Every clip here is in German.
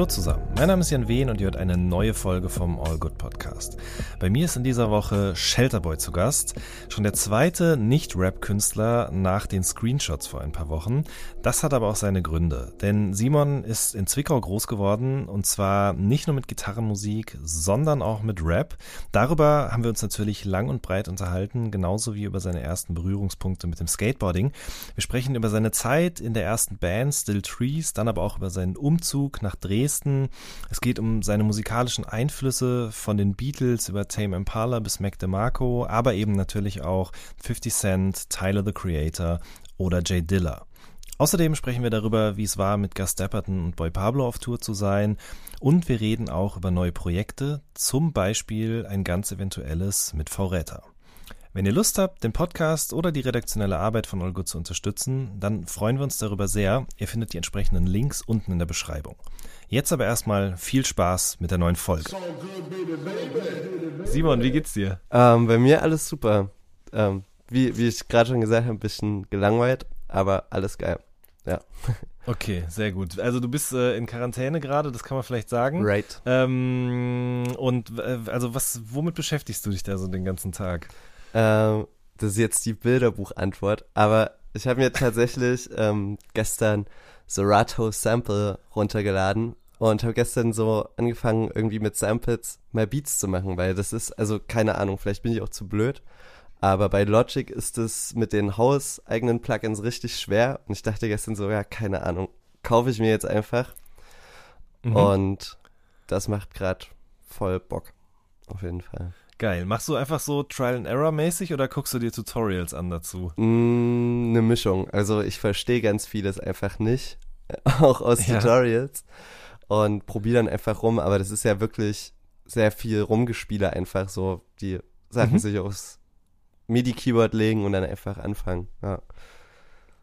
Hallo zusammen, mein Name ist Jan Wehn und ihr hört eine neue Folge vom All Good Podcast. Bei mir ist in dieser Woche Shelterboy zu Gast, schon der zweite Nicht-Rap-Künstler nach den Screenshots vor ein paar Wochen. Das hat aber auch seine Gründe, denn Simon ist in Zwickau groß geworden und zwar nicht nur mit Gitarrenmusik, sondern auch mit Rap. Darüber haben wir uns natürlich lang und breit unterhalten, genauso wie über seine ersten Berührungspunkte mit dem Skateboarding. Wir sprechen über seine Zeit in der ersten Band Still Trees, dann aber auch über seinen Umzug nach Dresden Dresden. Es geht um seine musikalischen Einflüsse von den Beatles über Tame Impala bis Mac DeMarco, aber eben natürlich auch 50 Cent, Tyler the Creator oder Jay Diller. Außerdem sprechen wir darüber, wie es war, mit Gus Dapperton und Boy Pablo auf Tour zu sein. Und wir reden auch über neue Projekte, zum Beispiel ein ganz eventuelles mit V-Räter. Wenn ihr Lust habt, den Podcast oder die redaktionelle Arbeit von Olgo zu unterstützen, dann freuen wir uns darüber sehr. Ihr findet die entsprechenden Links unten in der Beschreibung. Jetzt aber erstmal viel Spaß mit der neuen Folge. Simon, wie geht's dir? Ähm, bei mir alles super. Ähm, wie, wie ich gerade schon gesagt habe, ein bisschen gelangweilt, aber alles geil. Ja. Okay, sehr gut. Also du bist äh, in Quarantäne gerade, das kann man vielleicht sagen. Right. Ähm, und äh, also was, womit beschäftigst du dich da so den ganzen Tag? Ähm, das ist jetzt die Bilderbuchantwort, aber ich habe mir tatsächlich ähm, gestern Serato Sample runtergeladen und habe gestern so angefangen, irgendwie mit Samples mal Beats zu machen, weil das ist, also keine Ahnung, vielleicht bin ich auch zu blöd, aber bei Logic ist es mit den hauseigenen Plugins richtig schwer und ich dachte gestern so, ja, keine Ahnung, kaufe ich mir jetzt einfach Mhm. und das macht gerade voll Bock, auf jeden Fall. Geil. Machst du einfach so Trial and Error mäßig oder guckst du dir Tutorials an dazu? Mm, eine Mischung. Also ich verstehe ganz vieles einfach nicht, auch aus Ja. Tutorials und probiere dann einfach rum, aber das ist ja wirklich sehr viel Rumgespiele einfach so, die Sachen Mhm. sich aufs MIDI-Keyboard legen und dann einfach anfangen. Ja.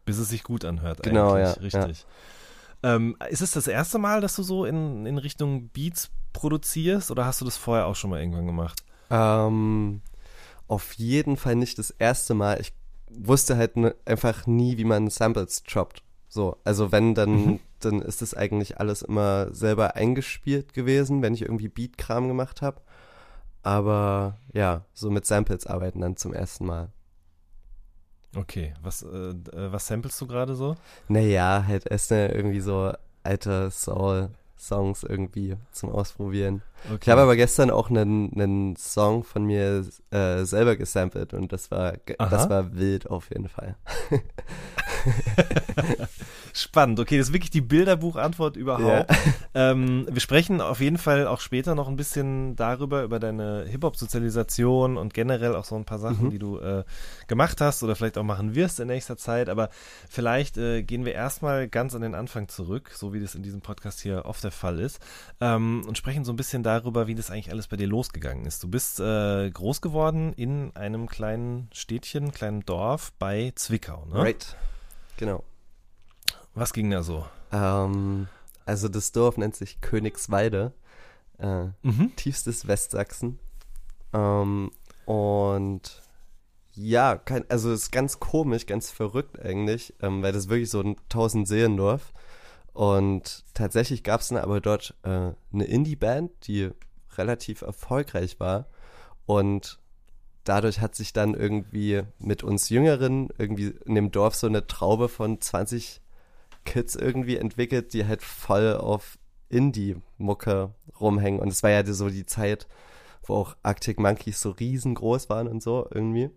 Bis es sich gut anhört. Genau, eigentlich. ja, Richtig. Ähm, ist es das erste Mal, dass du so in, in Richtung Beats produzierst oder hast du das vorher auch schon mal irgendwann gemacht? Ähm, auf jeden Fall nicht das erste Mal. Ich wusste halt ne, einfach nie, wie man Samples droppt. So, also wenn, dann, Mhm. dann ist das eigentlich alles immer selber eingespielt gewesen, wenn ich irgendwie Beat-Kram gemacht habe. Aber ja, so mit Samples arbeiten dann zum ersten Mal. Okay, was, äh, äh, was samplest du gerade so? Naja, halt erst irgendwie so alte Soul-Songs irgendwie zum Ausprobieren. Okay. Ich habe aber gestern auch einen, einen Song von mir äh, selber gesampelt und das war, Aha. das war wild auf jeden Fall. Spannend. Okay, das ist wirklich die Bilderbuchantwort überhaupt. Ähm, wir sprechen auf jeden Fall auch später noch ein bisschen darüber, über deine Hip-Hop-Sozialisation und generell auch so ein paar Sachen, Mhm. die du äh, gemacht hast oder vielleicht auch machen wirst in nächster Zeit. Aber vielleicht äh, gehen wir erstmal ganz an den Anfang zurück, so wie das in diesem Podcast hier oft der Fall ist, ähm, und sprechen so ein bisschen darüber, wie das eigentlich alles bei dir losgegangen ist. Du bist äh, groß geworden in einem kleinen Städtchen, kleinen Dorf bei Zwickau, ne? Right. Genau. Was ging da so? Ähm, also das Dorf nennt sich Königsweide, äh, Mhm. tiefstes Westsachsen. Ähm, und ja, kein, also es ist ganz komisch, ganz verrückt eigentlich, ähm, weil das ist wirklich so ein Tausend-Seelendorf. Und tatsächlich gab es dann aber dort äh, eine Indie-Band, die relativ erfolgreich war. Und dadurch hat sich dann irgendwie mit uns Jüngeren irgendwie in dem Dorf so eine Traube von 20 Kids irgendwie entwickelt, die halt voll auf Indie-Mucke rumhängen. Und es war ja so die Zeit, wo auch Arctic Monkeys so riesengroß waren und so irgendwie.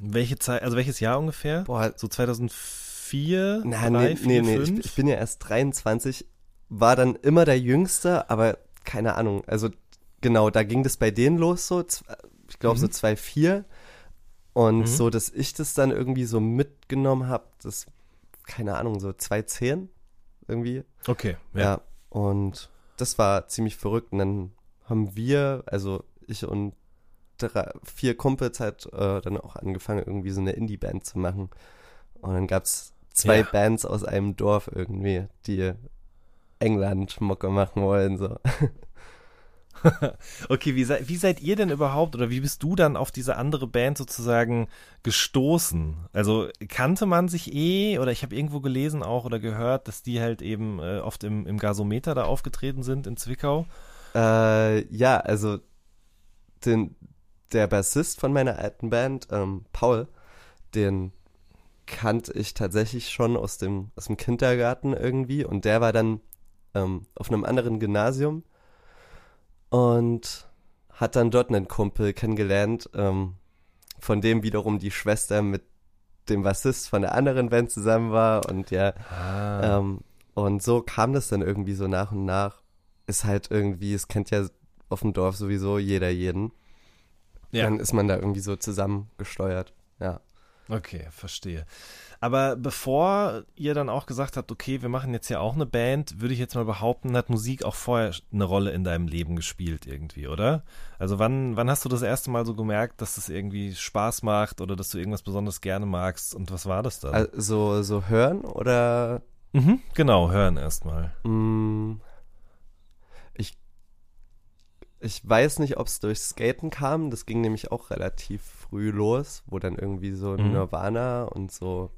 Welche Zeit, also welches Jahr ungefähr? Boah, So 2004, na, 3, nee, 4, nee, nee, 5? ich, ich bin ja erst 23, war dann immer der Jüngste, aber keine Ahnung, also genau, da ging das bei denen los so, ich glaube so Mhm. 2,4 und Mhm. so, dass ich das dann irgendwie so mitgenommen habe, das, keine Ahnung, so 2,10 irgendwie. okay, ja. Ja. und das war ziemlich verrückt. Und dann haben wir, also ich und drei, vier Kumpels halt äh, dann auch angefangen, irgendwie so eine Indie-Band zu machen. Und dann gab's zwei Ja. Bands aus einem Dorf irgendwie, die England-Mucke machen wollen, so. Okay, wie, sei, wie seid ihr denn überhaupt oder wie bist du dann auf diese andere Band sozusagen gestoßen? Also kannte man sich eh oder ich habe irgendwo gelesen auch oder gehört, dass die halt eben äh, oft im, im Gasometer da aufgetreten sind in Zwickau? Äh, ja, also den, der Bassist von meiner alten Band, ähm, Paul, den kannte ich tatsächlich schon aus dem, aus dem Kindergarten irgendwie und der war dann ähm, auf einem anderen Gymnasium und hat dann dort einen Kumpel kennengelernt, ähm, von dem wiederum die Schwester mit dem Bassist von der anderen Band zusammen war und ja, Ah. ähm, und so kam das dann irgendwie so nach und nach. Ist halt irgendwie, es kennt ja auf dem Dorf sowieso jeder jeden. ja. Dann ist man da irgendwie so zusammengesteuert. Ja. Okay, verstehe. Aber bevor ihr dann auch gesagt habt, okay, wir machen jetzt ja auch eine Band, würde ich jetzt mal behaupten, hat Musik auch vorher eine Rolle in deinem Leben gespielt irgendwie, oder? Also wann, wann hast du das erste Mal so gemerkt, dass das irgendwie Spaß macht oder dass du irgendwas besonders gerne magst und was war das dann? Also so hören oder mhm, genau, hören erstmal. ich ich weiß nicht, ob es durch Skaten kam. Das ging nämlich auch relativ früh los, wo dann irgendwie so Mhm. Nirvana und so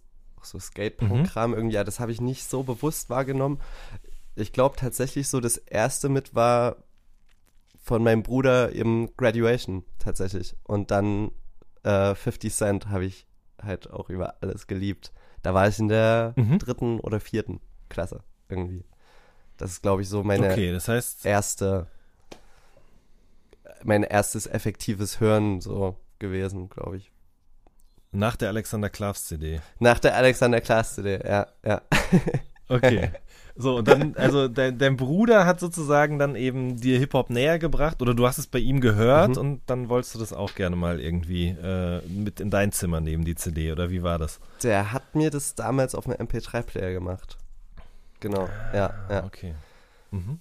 auch so Skatepunk-Kram irgendwie, ja, das habe ich nicht so bewusst wahrgenommen. Ich glaube tatsächlich so, das erste mit war von meinem Bruder im Graduation tatsächlich. Und dann äh, 50 Cent habe ich halt auch über alles geliebt. Da war ich in der Mhm. dritten oder vierten Klasse irgendwie. Das ist, glaube ich, so meine Okay, das heißt, erste, mein erstes effektives Hören so gewesen, glaube ich. Nach der Alexander Klavs CD. Nach der Alexander Klaas CD, ja, ja. Okay. So, und dann, also dein, dein Bruder hat sozusagen dann eben dir Hip-Hop näher gebracht oder du hast es bei ihm gehört Mhm. und dann wolltest du das auch gerne mal irgendwie äh, mit in dein Zimmer nehmen, die CD, oder wie war das? Der hat mir das damals auf einem MP3-Player gemacht. Genau, ja, ja. Ah, Okay. Mhm.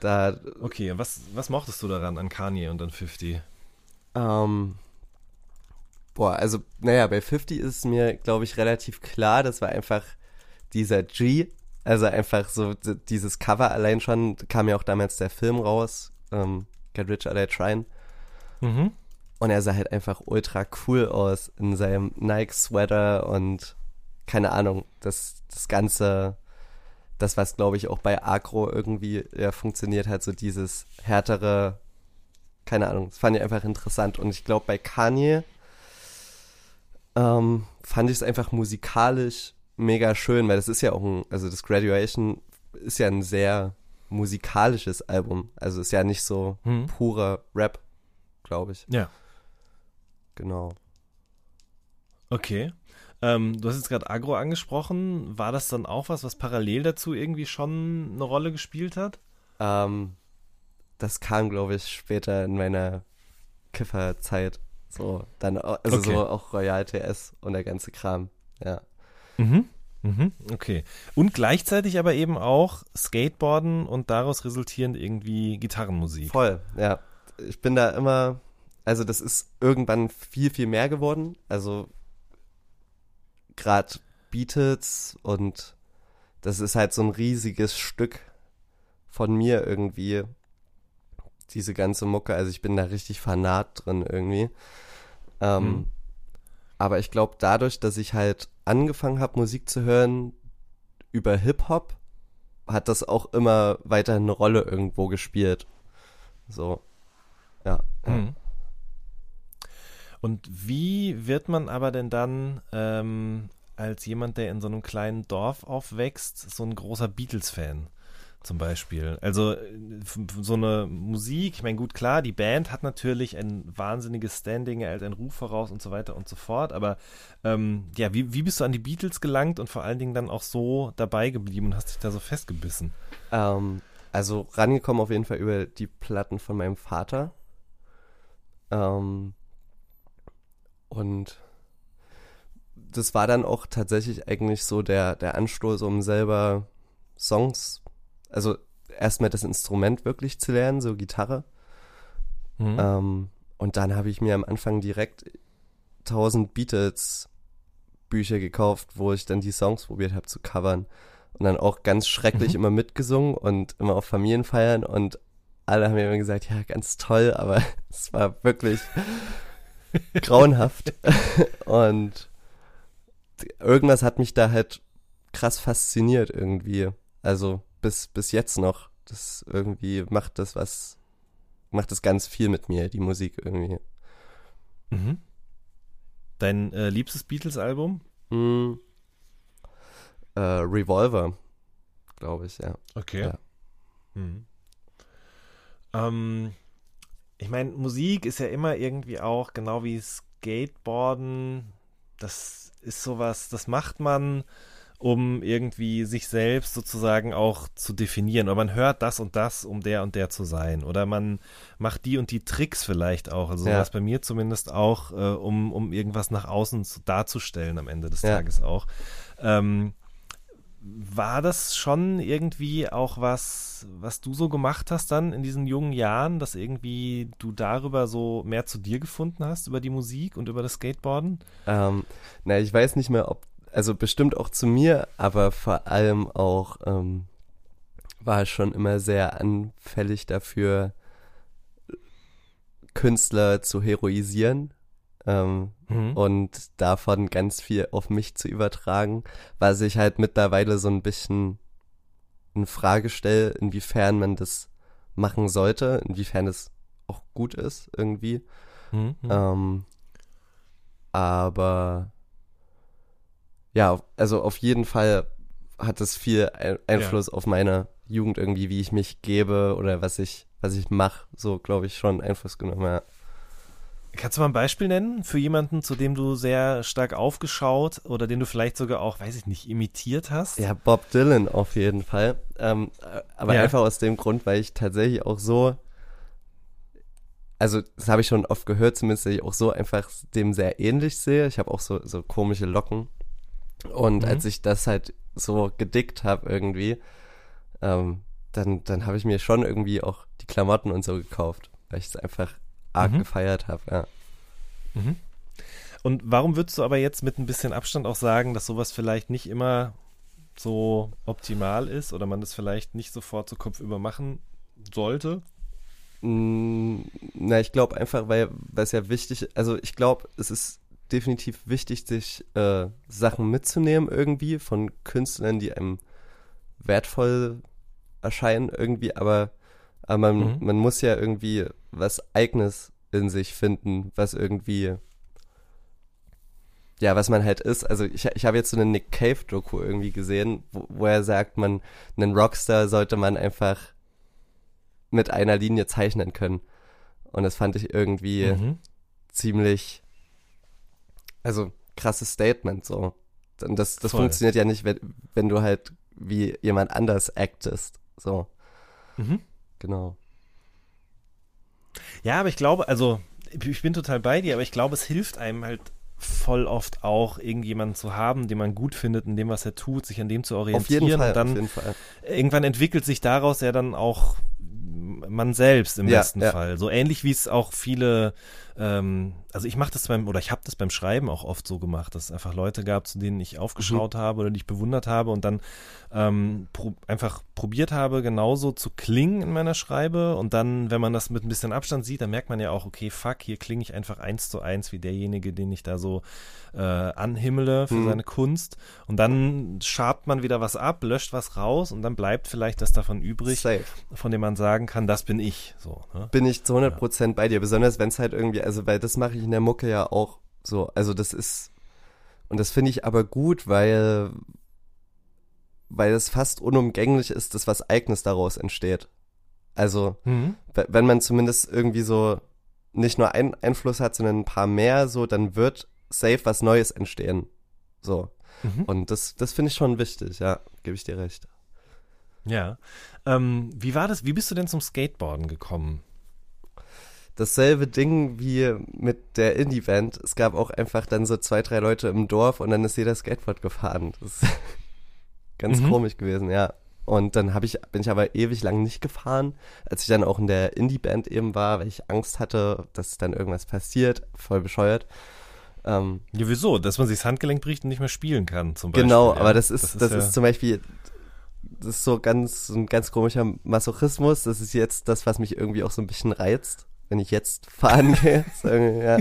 Da, Okay, und was, was mochtest du daran an Kanye und an 50? ähm, boah, also, naja, bei 50 ist mir, glaube ich, relativ klar, das war einfach dieser G, also einfach so dieses Cover allein schon, kam ja auch damals der Film raus, ähm, Get Rich or Die Tryin'. Mhm. Und er sah halt einfach ultra cool aus in seinem Nike-Sweater und keine Ahnung, das, das Ganze, das, was glaube ich auch bei Agro irgendwie ja, funktioniert hat, so dieses härtere, keine Ahnung, das fand ich einfach interessant. Und ich glaube bei Kanye ähm, fand ich es einfach musikalisch mega schön, weil das ist ja auch ein, also das Graduation ist ja ein sehr musikalisches Album. Also ist ja nicht so Mhm. purer Rap, glaube ich. Ja. Genau. Okay. Ähm, du hast jetzt gerade Agro angesprochen. War das dann auch was, was parallel dazu irgendwie schon eine Rolle gespielt hat? Ähm, das kam, glaube ich, später in meiner Kifferzeit. So, dann, au- also Okay. so auch Royal TS und der ganze Kram. Ja. Mhm. Mhm. Okay. Und gleichzeitig aber eben auch Skateboarden und daraus resultierend irgendwie Gitarrenmusik. Voll, ja. Ich bin da immer, also das ist irgendwann viel, viel mehr geworden. Also gerade Beatles und das ist halt so ein riesiges Stück von mir irgendwie. Diese ganze Mucke, also ich bin da richtig fanat drin irgendwie. Ähm, Mhm. Aber ich glaube, dadurch, dass ich halt angefangen habe, Musik zu hören über Hip-Hop, hat das auch immer weiter eine Rolle irgendwo gespielt. So. Ja. ja. Mhm. Und wie wird man aber denn dann ähm, als jemand, der in so einem kleinen Dorf aufwächst, so ein großer Beatles-Fan? Zum Beispiel. Also äh, so eine Musik, ich meine, gut, klar, die Band hat natürlich ein wahnsinniges Standing, er hält einen Ruf voraus und so weiter und so fort, aber ähm, ja, wie, wie bist du an die Beatles gelangt und vor allen Dingen dann auch so dabei geblieben und hast dich da so festgebissen? Ähm, also rangekommen auf jeden Fall über die Platten von meinem Vater. Ähm, und das war dann auch tatsächlich eigentlich so der, der Anstoß, um selber Songs, also erstmal das Instrument wirklich zu lernen, so Gitarre. Mhm. Ähm, und dann habe ich mir am Anfang direkt 1000 Beatles Bücher gekauft, wo ich dann die Songs probiert habe zu covern. Und dann auch ganz schrecklich Mhm. immer mitgesungen und immer auf Familienfeiern und alle haben mir immer gesagt, ja, ganz toll, aber es war wirklich grauenhaft. und irgendwas hat mich da halt krass fasziniert irgendwie. Also bis, bis jetzt noch. Das irgendwie macht das was, macht das ganz viel mit mir, die Musik irgendwie. Mhm. Dein äh, liebstes Beatles-Album? Hm. Äh, Revolver, glaube ich, ja. Okay. Ja. Mhm. Ähm, ich meine, Musik ist ja immer irgendwie auch, genau wie Skateboarden, das ist sowas, das macht man, um irgendwie sich selbst sozusagen auch zu definieren. Oder man hört das und das, um der und der zu sein. Oder man macht die und die Tricks vielleicht auch. Also Ja. sowas bei mir zumindest auch, äh, um, um irgendwas nach außen zu, darzustellen am Ende des Ja. Tages auch. Ähm, war das schon irgendwie auch was, was du so gemacht hast dann in diesen jungen Jahren, dass irgendwie du darüber so mehr zu dir gefunden hast, über die Musik und über das Skateboarden? Ähm, na, ich weiß nicht mehr, ob, also bestimmt auch zu mir, aber vor allem auch ähm, war ich schon immer sehr anfällig dafür, Künstler zu heroisieren ähm, Mhm. und davon ganz viel auf mich zu übertragen, was ich halt mittlerweile so ein bisschen in Frage stelle, inwiefern man das machen sollte, inwiefern es auch gut ist irgendwie. Mhm. Ähm, aber ja, also auf jeden Fall hat es viel Ein Einfluss auf meine Jugend irgendwie, wie ich mich gebe oder was ich, was ich mache, so glaube ich schon Einfluss genommen, ja. Kannst du mal ein Beispiel nennen für jemanden, zu dem du sehr stark aufgeschaut oder den du vielleicht sogar auch, weiß ich nicht, imitiert hast? Ja, Bob Dylan auf jeden Fall. Ähm, äh, aber Ja. einfach aus dem Grund, weil ich tatsächlich auch so, also das habe ich schon oft gehört, zumindest, dass ich auch so einfach dem sehr ähnlich sehe. Ich habe auch so, so komische Locken. Und Mhm. als ich das halt so gedickt habe irgendwie, ähm, dann, dann habe ich mir schon irgendwie auch die Klamotten und so gekauft, weil ich es einfach arg Mhm. gefeiert habe, ja. Mhm. Und warum würdest du aber jetzt mit ein bisschen Abstand auch sagen, dass sowas vielleicht nicht immer so optimal ist oder man das vielleicht nicht sofort so kopfüber machen sollte? Mm, Na, ich glaube einfach, weil weil es ja wichtig, also ich glaube, es ist definitiv wichtig, sich äh, Sachen mitzunehmen irgendwie von Künstlern, die einem wertvoll erscheinen irgendwie, aber, aber man, Mhm. man muss ja irgendwie was Eigenes in sich finden, was irgendwie ja, was man halt ist. Also ich, ich habe jetzt so eine Nick Cave-Doku irgendwie gesehen, wo, wo er sagt, man, einen Rockstar sollte man einfach mit einer Linie zeichnen können. Und das fand ich irgendwie Mhm. ziemlich, also krasses Statement so. Und das, das Voll. funktioniert ja nicht, wenn, wenn du halt wie jemand anders actest. So, Mhm. genau. Ja, aber ich glaube, also ich bin total bei dir, aber ich glaube, es hilft einem halt voll oft auch, irgendjemanden zu haben, den man gut findet in dem, was er tut, sich an dem zu orientieren. Auf jeden Fall, und dann auf jeden Fall. irgendwann entwickelt sich daraus ja dann auch man selbst im Ja, besten ja. Fall. So ähnlich wie es auch viele, ähm, also ich mache das beim, oder ich habe das beim Schreiben auch oft so gemacht, dass es einfach Leute gab, zu denen ich aufgeschaut Mhm. habe oder die ich bewundert habe und dann ähm, pro, einfach probiert habe, genauso zu klingen in meiner Schreibe und dann, wenn man das mit ein bisschen Abstand sieht, dann merkt man ja auch, okay, fuck, hier klinge ich einfach eins zu eins wie derjenige, den ich da so äh, anhimmele für Mhm. seine Kunst und dann schabt man wieder was ab, löscht was raus und dann bleibt vielleicht das davon übrig, Safe. von dem man sagen kann, das bin ich. So, ne? Bin ich zu 100% bei dir, besonders wenn es halt irgendwie, also weil das mache ich in der Mucke ja auch so, also das ist, und das finde ich aber gut, weil, weil es fast unumgänglich ist, dass was Eigenes daraus entsteht. Also, Mhm. we- wenn man zumindest irgendwie so nicht nur einen Einfluss hat, sondern ein paar mehr, so, dann wird safe was Neues entstehen. So. Mhm. Und das, das finde ich schon wichtig, ja, gebe ich dir recht. Ja. Ähm, wie war das? Wie bist du denn zum Skateboarden gekommen? Dasselbe Ding wie mit der Indie-Band. Es gab auch einfach dann so zwei, drei Leute im Dorf und dann ist jeder Skateboard gefahren. Das ist ganz Mhm. komisch gewesen, ja. Und dann ich, bin ich aber ewig lang nicht gefahren, als ich dann auch in der Indie-Band eben war, weil ich Angst hatte, dass dann irgendwas passiert, voll bescheuert. Ähm, Ja, wieso? Dass man sich das Handgelenk bricht und nicht mehr spielen kann, zum Beispiel. genau, ja. aber das ist, das ist, ja, zum Beispiel, das ist so ganz, ein ganz komischer Masochismus. Das ist jetzt das, was mich irgendwie auch so ein bisschen reizt, wenn ich jetzt fahren gehe. Irgendwie, ja,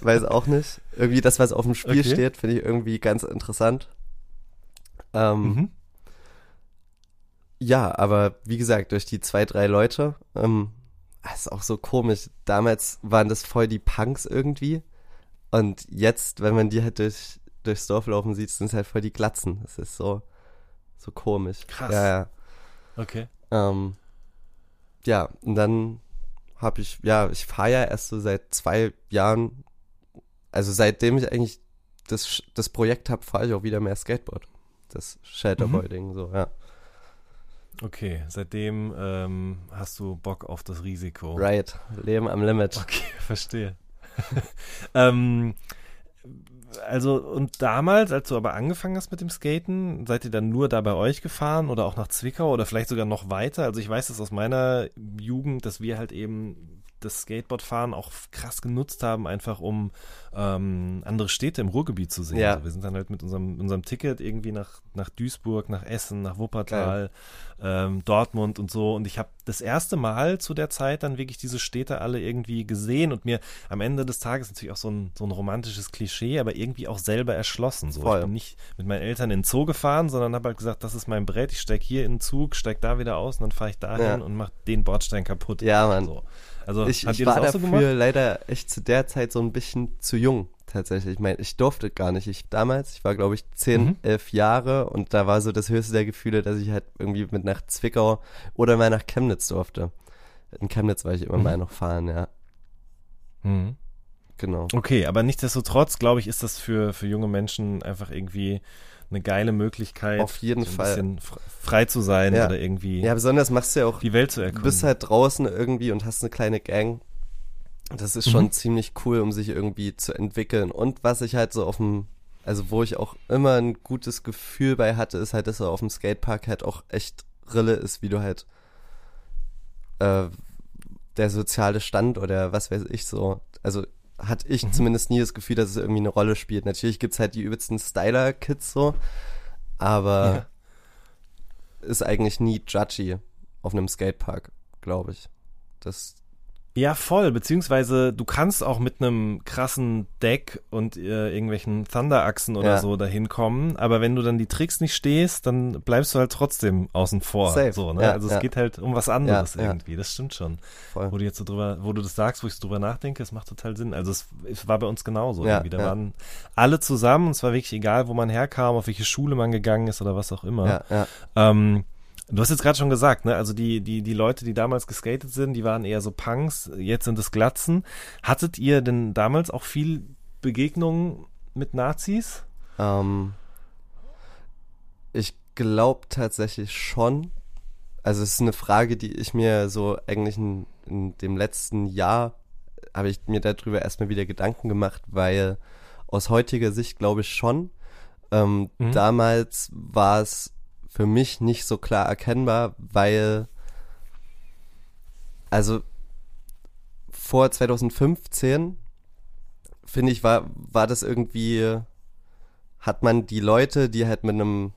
weiß auch nicht. Irgendwie das, was auf dem Spiel Okay. steht, finde ich irgendwie ganz interessant. Ähm, Mhm. Ja, aber wie gesagt, durch die zwei, drei Leute, ähm, das ist auch so komisch. Damals waren das voll die Punks irgendwie. Und jetzt, wenn man die halt durch, durchs Dorf laufen sieht, sind es halt voll die Glatzen. Das ist so, so komisch. Krass. Ja, ja. Okay. Ähm, ja, und dann habe ich, ja, ich fahre ja erst so seit zwei Jahren, also seitdem ich eigentlich das, das Projekt habe, fahre ich auch wieder mehr Skateboard. Das Shelterboy-Ding, so, ja. Okay, seitdem ähm, hast du Bock auf das Risiko. Right, Leben am Limit. Okay, verstehe. ähm, also, und damals, als du aber angefangen hast mit dem Skaten, seid ihr dann nur da bei euch gefahren oder auch nach Zwickau oder vielleicht sogar noch weiter? Also ich weiß das aus meiner Jugend, dass wir halt eben das Skateboardfahren auch krass genutzt haben, einfach um ähm, andere Städte im Ruhrgebiet zu sehen. Ja. Also wir sind dann halt mit unserem, unserem Ticket irgendwie nach, nach Duisburg, nach Essen, nach Wuppertal, ähm, Dortmund und so. Und ich habe das erste Mal zu der Zeit dann wirklich diese Städte alle irgendwie gesehen und mir am Ende des Tages natürlich auch so ein, so ein romantisches Klischee, aber irgendwie auch selber erschlossen. So. Voll. Ich bin nicht mit meinen Eltern in den Zoo gefahren, sondern habe halt gesagt, das ist mein Brett, ich steig hier in den Zug, steig da wieder aus und dann fahre ich dahin Ja. und mach den Bordstein kaputt. Ja, Mann. So. Also Ich, habt ich ihr war das auch so dafür gemacht? leider echt zu der Zeit so ein bisschen zu jung, tatsächlich. Ich meine, ich durfte gar nicht. Ich damals, ich war glaube ich zehn, Mhm. elf Jahre und da war so das höchste der Gefühle, dass ich halt irgendwie mit nach Zwickau oder mal nach Chemnitz durfte. In Chemnitz war ich immer Mhm. mal noch fahren, ja. Mhm. Genau. Okay, aber nichtsdestotrotz, glaube ich, ist das für, für junge Menschen einfach irgendwie eine geile Möglichkeit, Auf jeden so ein Fall. bisschen fr- frei zu sein Ja. oder irgendwie Ja, besonders machst du ja auch die Welt zu Du erkunden. bist halt draußen irgendwie und hast eine kleine Gang. Das ist schon Mhm. ziemlich cool, um sich irgendwie zu entwickeln. Und was ich halt so auf dem, also wo ich auch immer ein gutes Gefühl bei hatte, ist halt, dass er auf dem Skatepark halt auch echt Rille ist, wie du halt äh, der soziale Stand oder was weiß ich so. Also hatte ich Mhm. zumindest nie das Gefühl, dass es irgendwie eine Rolle spielt. Natürlich gibt's halt die übelsten Styler-Kids so, aber ist eigentlich nie judgy auf einem Skatepark, glaube ich. Das, Ja, voll. Beziehungsweise du kannst auch mit einem krassen Deck und äh, irgendwelchen Thunderachsen oder Ja. so dahin kommen. Aber wenn du dann die Tricks nicht stehst, dann bleibst du halt trotzdem außen vor. Safe. So, ne? Ja, also es ja. geht halt um was anderes irgendwie. Das stimmt schon. voll. Wo du jetzt so drüber, wo du das sagst, wo ich drüber nachdenke, es macht total Sinn. Also es, es war bei uns genauso. Irgendwie. Da waren alle zusammen und es war wirklich egal, wo man herkam, auf welche Schule man gegangen ist oder was auch immer. Ja, ja. Ähm, du hast jetzt gerade schon gesagt, ne? Also die, die, die Leute, die damals geskatet sind, die waren eher so Punks, jetzt sind es Glatzen. Hattet ihr denn damals auch viel Begegnungen mit Nazis? Ähm, ich glaube tatsächlich schon. Also es ist eine Frage, die ich mir so eigentlich in, in dem letzten Jahr habe ich mir darüber erstmal wieder Gedanken gemacht, weil aus heutiger Sicht glaube ich schon. Ähm, Mhm. Damals war es für mich nicht so klar erkennbar, weil also vor 2015 finde ich war war das irgendwie hat man die Leute, die halt mit einem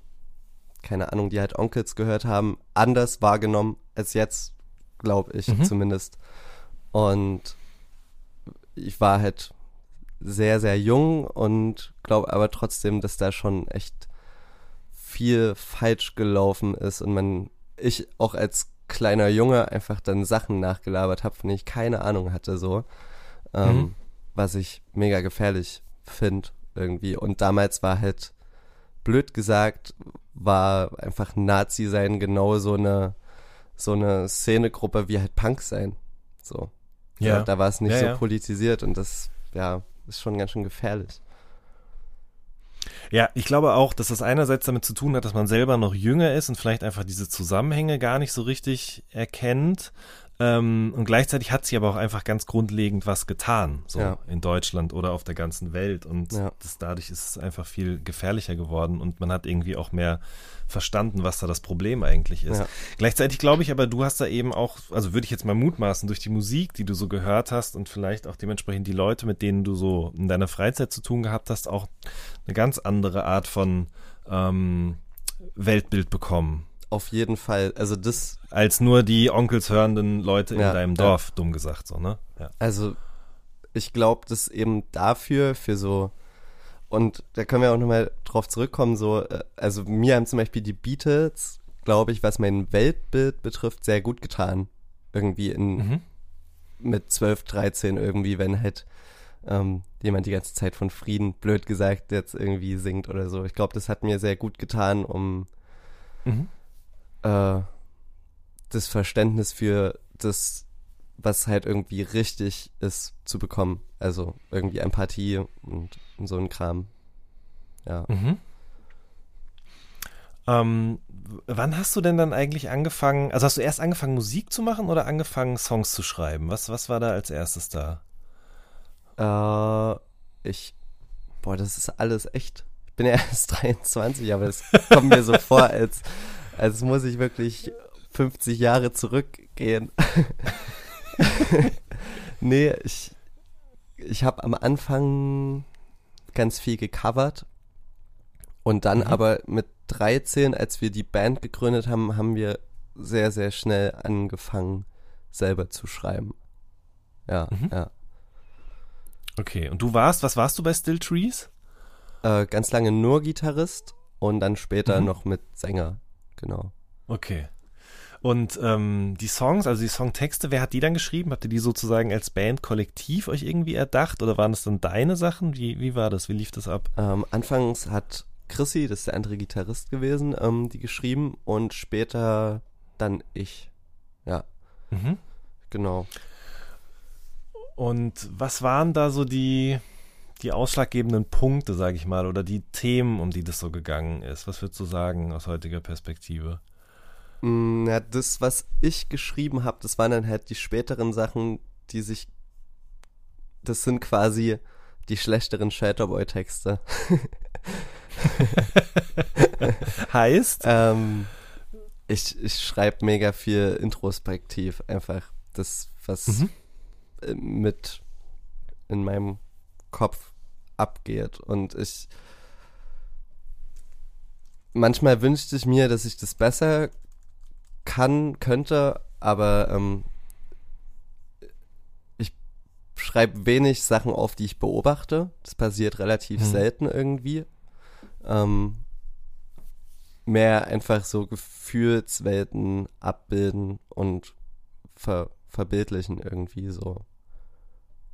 keine Ahnung, die halt Onkels gehört haben, anders wahrgenommen als jetzt, glaube ich Mhm. zumindest. Und ich war halt sehr, sehr jung und glaube aber trotzdem, dass da schon echt viel falsch gelaufen ist und man, ich auch als kleiner Junge einfach dann Sachen nachgelabert habe, von denen ich keine Ahnung hatte, so. Ähm, Mhm. Was ich mega gefährlich finde irgendwie. Und damals war halt, blöd gesagt, war einfach Nazi sein genau so eine, so eine Szenegruppe wie halt Punk sein. So. Ja. Da, da war es nicht Ja, so ja. politisiert und das, ja, ist schon ganz schön gefährlich. Ja, ich glaube auch, dass das einerseits damit zu tun hat, dass man selber noch jünger ist und vielleicht einfach diese Zusammenhänge gar nicht so richtig erkennt. Ähm, und gleichzeitig hat sie aber auch einfach ganz grundlegend was getan, so Ja. in Deutschland oder auf der ganzen Welt. Und Ja. das, dadurch ist es einfach viel gefährlicher geworden und man hat irgendwie auch mehr verstanden, was da das Problem eigentlich ist. Ja. Gleichzeitig glaube ich aber, du hast da eben auch, also würde ich jetzt mal mutmaßen, durch die Musik, die du so gehört hast und vielleicht auch dementsprechend die Leute, mit denen du so in deiner Freizeit zu tun gehabt hast, auch eine ganz andere Art von ähm, Weltbild bekommen. Auf jeden Fall. Also das, Als nur die Onkels hörenden Leute in Ja, deinem ja. Dorf, dumm gesagt, so, ne? Ja. also ich glaube, das eben dafür, für so, und da können wir auch nochmal drauf zurückkommen, so, äh, also mir haben zum Beispiel die Beatles, glaube ich, was mein Weltbild betrifft, sehr gut getan. Irgendwie in, Mhm. mit 12, 13 irgendwie, wenn halt ähm, jemand die ganze Zeit von Frieden, blöd gesagt, jetzt irgendwie singt oder so. Ich glaube, das hat mir sehr gut getan, um Mhm. Äh, das Verständnis für das, was halt irgendwie richtig ist, zu bekommen. Also irgendwie Empathie und, und so ein Kram. Ja. Mhm. Ähm, wann hast du denn dann eigentlich angefangen, also hast du erst angefangen Musik zu machen oder angefangen Songs zu schreiben? Was, was war da als erstes da? Äh, ich, boah, das ist alles echt. Ich bin ja erst 23, aber es kommt mir so vor, als, als muss ich wirklich 50 Jahre zurückgehen. nee, ich, ich habe am Anfang ganz viel gecovert und dann Mhm. aber mit 13, als wir die Band gegründet haben, haben wir sehr, sehr schnell angefangen, selber zu schreiben. Ja, Mhm. ja. Okay, und du warst, was warst du bei Still Trees? Äh, ganz lange nur Gitarrist und dann später Mhm. noch mit Sänger, genau. Okay. Und ähm, die Songs, also die Songtexte, wer hat die dann geschrieben? Habt ihr die sozusagen als Band kollektiv euch irgendwie erdacht oder waren das dann deine Sachen? Wie, wie war das? Wie lief das ab? Ähm, anfangs hat Chrissy, das ist der andere Gitarrist gewesen, ähm, die geschrieben und später dann ich. Ja, Mhm. genau. Und was waren da so die, die ausschlaggebenden Punkte, sage ich mal, oder die Themen, um die das so gegangen ist? Was würdest du sagen aus heutiger Perspektive? Mm, Ja, das, was ich geschrieben habe, das waren dann halt die späteren Sachen, die sich. Das sind quasi die schlechteren Shelterboy-Texte. Heißt? Ähm, ich ich schreibe mega viel introspektiv, einfach das, was Mhm. mit in meinem Kopf abgeht. Und ich manchmal wünschte ich mir, dass ich das besser kann, könnte, aber ähm, ich schreibe wenig Sachen auf, die ich beobachte. Das passiert relativ Mhm. selten irgendwie. Ähm, mehr einfach so Gefühlswelten abbilden und ver verbildlichen irgendwie so.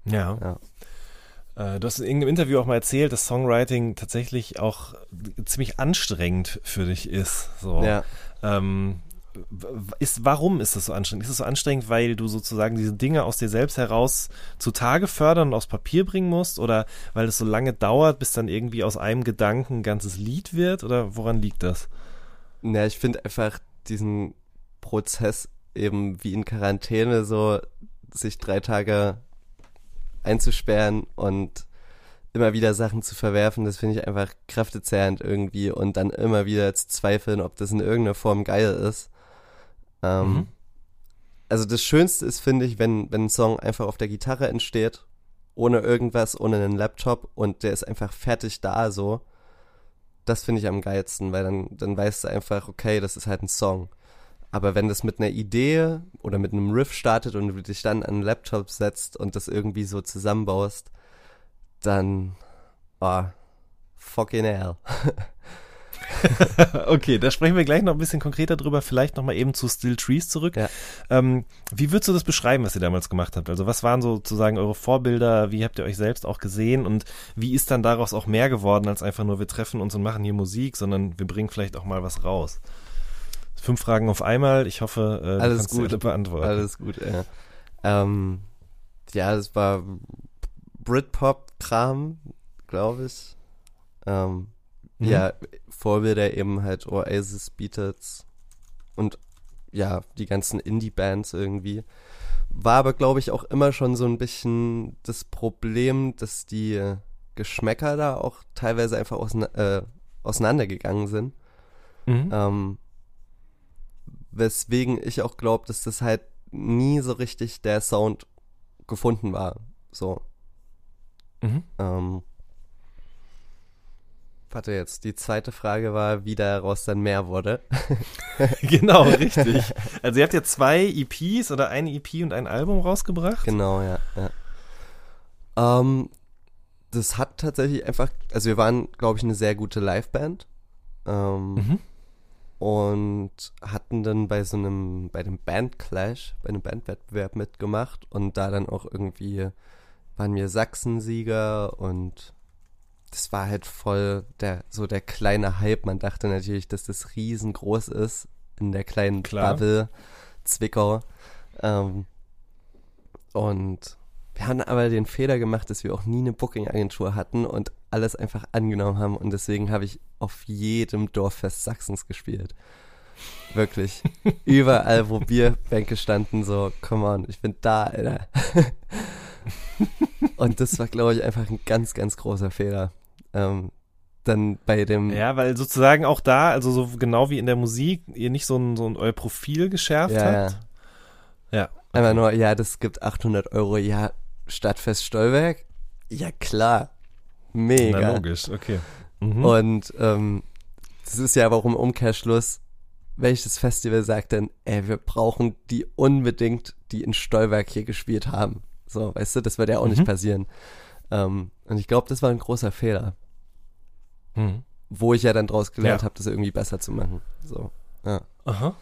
Ja. Ja. Äh, Du hast in irgendeinem Interview auch mal erzählt, dass Songwriting tatsächlich auch ziemlich anstrengend für dich ist. So. Ja. Ähm, ist, warum ist das so anstrengend? Ist es so anstrengend, weil du sozusagen diese Dinge aus dir selbst heraus zutage fördern und aufs Papier bringen musst? Oder weil es so lange dauert, bis dann irgendwie aus einem Gedanken ein ganzes Lied wird? Oder woran liegt das? Ja, ich finde einfach diesen Prozess eben wie in Quarantäne so, sich drei Tage einzusperren und immer wieder Sachen zu verwerfen, das finde ich einfach kräftezehrend irgendwie und dann immer wieder zu zweifeln, ob das in irgendeiner Form geil ist. Ähm, Mhm. Also das Schönste ist, finde ich, wenn, wenn ein Song einfach auf der Gitarre entsteht, ohne irgendwas, ohne einen Laptop und der ist einfach fertig da so. Das finde ich am geilsten, weil dann, dann weißt du einfach, okay, das ist halt ein Song. Aber wenn das mit einer Idee oder mit einem Riff startet und du dich dann an einen Laptop setzt und das irgendwie so zusammenbaust, dann, oh, fucking hell. Okay, da sprechen wir gleich noch ein bisschen konkreter drüber, vielleicht nochmal eben zu Still Trees zurück. Ja. Ähm, wie würdest du das beschreiben, was ihr damals gemacht habt? Also was waren sozusagen eure Vorbilder? Wie habt ihr euch selbst auch gesehen? Und wie ist dann daraus auch mehr geworden, als einfach nur wir treffen uns und machen hier Musik, sondern wir bringen vielleicht auch mal was raus? Fünf Fragen auf einmal. Ich hoffe, äh, du Alles sie gut. alle beantworten. Alles gut, ja. Ähm, ja, das war Britpop-Kram, glaube ich. Ähm, Mhm. Ja, Vorbilder eben halt Oasis, Beatles und ja, die ganzen Indie-Bands irgendwie. War aber, glaube ich, auch immer schon so ein bisschen das Problem, dass die Geschmäcker da auch teilweise einfach ausne äh, auseinandergegangen sind. Mhm. Ähm, weswegen ich auch glaube, dass das halt nie so richtig der Sound gefunden war. So. Mhm. Ähm, warte jetzt, die zweite Frage war, wie daraus dann mehr wurde. genau, richtig. Also ihr habt ja zwei EPs oder eine EP und ein Album rausgebracht. genau, ja. ja. Ähm, das hat tatsächlich einfach, also wir waren, glaube ich, eine sehr gute Liveband. Ähm, Mhm. Und hatten dann bei so einem, bei dem Bandclash, bei einem Bandwettbewerb mitgemacht und da dann auch irgendwie waren wir Sachsensieger und das war halt voll der, so der kleine Hype. Man dachte natürlich, dass das riesengroß ist in der kleinen Klar. Bubble Zwickau. Ähm, und wir haben aber den Fehler gemacht, dass wir auch nie eine Booking-Agentur hatten und alles einfach angenommen haben. Und deswegen habe ich auf jedem Dorffest Sachsens gespielt. Wirklich. Überall, wo Bierbänke standen, so, come on, ich bin da, Alter. und das war, glaube ich, einfach ein ganz, ganz großer Fehler. Ähm, dann bei dem, Ja, weil sozusagen auch da, also so genau wie in der Musik, ihr nicht so ein, so ein euer Profil geschärft Ja, habt. Ja. Einfach nur, ja, das gibt 800 Euro, ja, Stadtfest Stolberg? Ja, klar. Mega. Na, logisch, okay. Mhm. Und ähm, das ist ja aber auch im Umkehrschluss, welches Festival sagt denn, ey, wir brauchen die unbedingt, die in Stolberg hier gespielt haben. So, weißt du, das wird ja auch Mhm. nicht passieren. Ähm, und ich glaube, das war ein großer Fehler, Mhm. wo ich ja dann draus gelernt Ja. habe, das irgendwie besser zu machen. So, ja. Aha.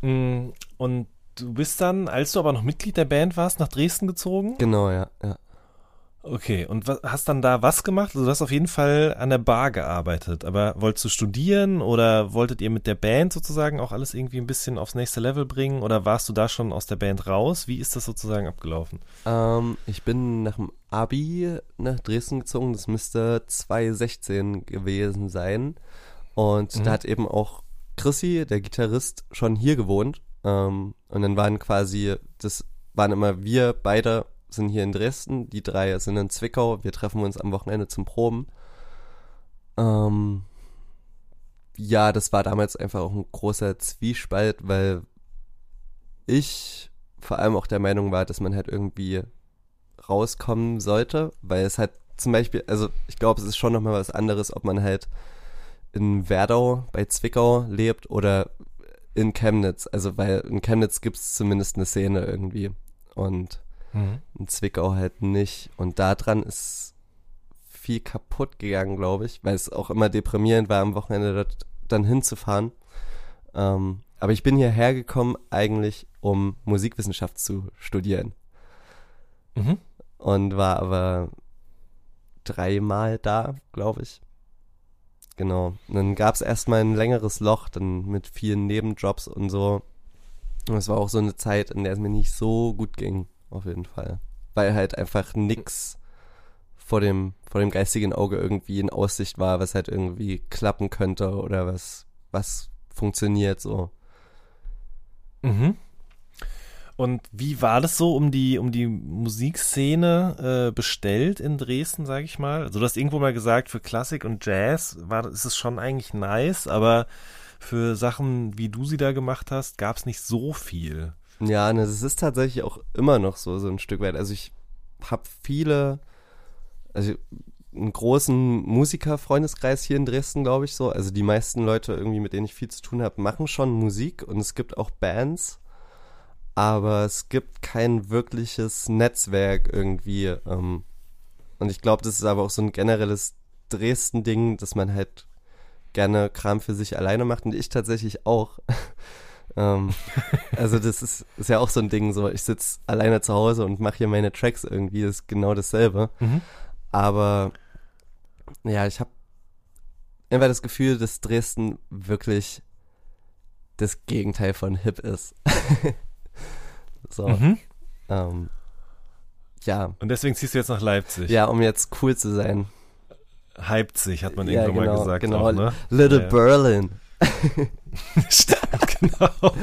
Mm, Und du bist dann, als du aber noch Mitglied der Band warst, nach Dresden gezogen? Genau, ja, ja. Okay, und was, hast dann da was gemacht? Also du hast auf jeden Fall an der Bar gearbeitet, aber wolltest du studieren oder wolltet ihr mit der Band sozusagen auch alles irgendwie ein bisschen aufs nächste Level bringen oder warst du da schon aus der Band raus? Wie ist das sozusagen abgelaufen? Ähm, ich bin nach dem Abi nach Dresden gezogen. Das müsste 2016 gewesen sein. Und Mhm. da hat eben auch Chrissy, der Gitarrist, schon hier gewohnt. Ähm, und dann waren quasi, das waren immer wir beide sind hier in Dresden, die drei sind in Zwickau. Wir treffen uns am Wochenende zum Proben. Ähm, ja, das war damals einfach auch ein großer Zwiespalt, weil ich vor allem auch der Meinung war, dass man halt irgendwie rauskommen sollte, weil es halt zum Beispiel, also ich glaube, es ist schon nochmal was anderes, ob man halt in Werdau bei Zwickau lebt oder in Chemnitz. Also weil in Chemnitz gibt es zumindest eine Szene irgendwie und in Zwickau halt nicht. Und daran ist viel kaputt gegangen, glaube ich, weil es auch immer deprimierend war, am Wochenende dort dann hinzufahren. Ähm, aber ich bin hierher gekommen eigentlich, um Musikwissenschaft zu studieren Mhm. und war aber dreimal da, glaube ich. Genau. Und dann gab es erstmal ein längeres Loch, dann mit vielen Nebenjobs und so. Und es war auch so eine Zeit, in der es mir nicht so gut ging, auf jeden Fall. Weil halt einfach nix vor dem, vor dem geistigen Auge irgendwie in Aussicht war, was halt irgendwie klappen könnte oder was, was funktioniert so. Mhm. Und wie war das so um die, um die Musikszene äh, bestellt in Dresden, sage ich mal? Also du hast irgendwo mal gesagt, für Klassik und Jazz war, ist es schon eigentlich nice, aber für Sachen, wie du sie da gemacht hast, gab es nicht so viel. Ja, ne, das ist tatsächlich auch immer noch so, so ein Stück weit. Also ich habe viele, also einen großen Musikerfreundeskreis hier in Dresden, glaube ich so. Also die meisten Leute irgendwie, mit denen ich viel zu tun habe, machen schon Musik und es gibt auch Bands, aber es gibt kein wirkliches Netzwerk irgendwie. Ähm, und ich glaube, das ist aber auch so ein generelles Dresden-Ding, dass man halt gerne Kram für sich alleine macht und ich tatsächlich auch. ähm, also das ist, ist ja auch so ein Ding, so ich sitze alleine zu Hause und mache hier meine Tracks irgendwie, ist genau dasselbe. Mhm. Aber ja, ich habe einfach das Gefühl, dass Dresden wirklich das Gegenteil von hip ist. so, Mhm. ähm, ja. Und deswegen ziehst du jetzt nach Leipzig. Ja, um jetzt cool zu sein. Hypt sich, hat man Ja, irgendwann mal genau, gesagt. genau. Auch, ne? Little Ja. Berlin. Stark. Genau.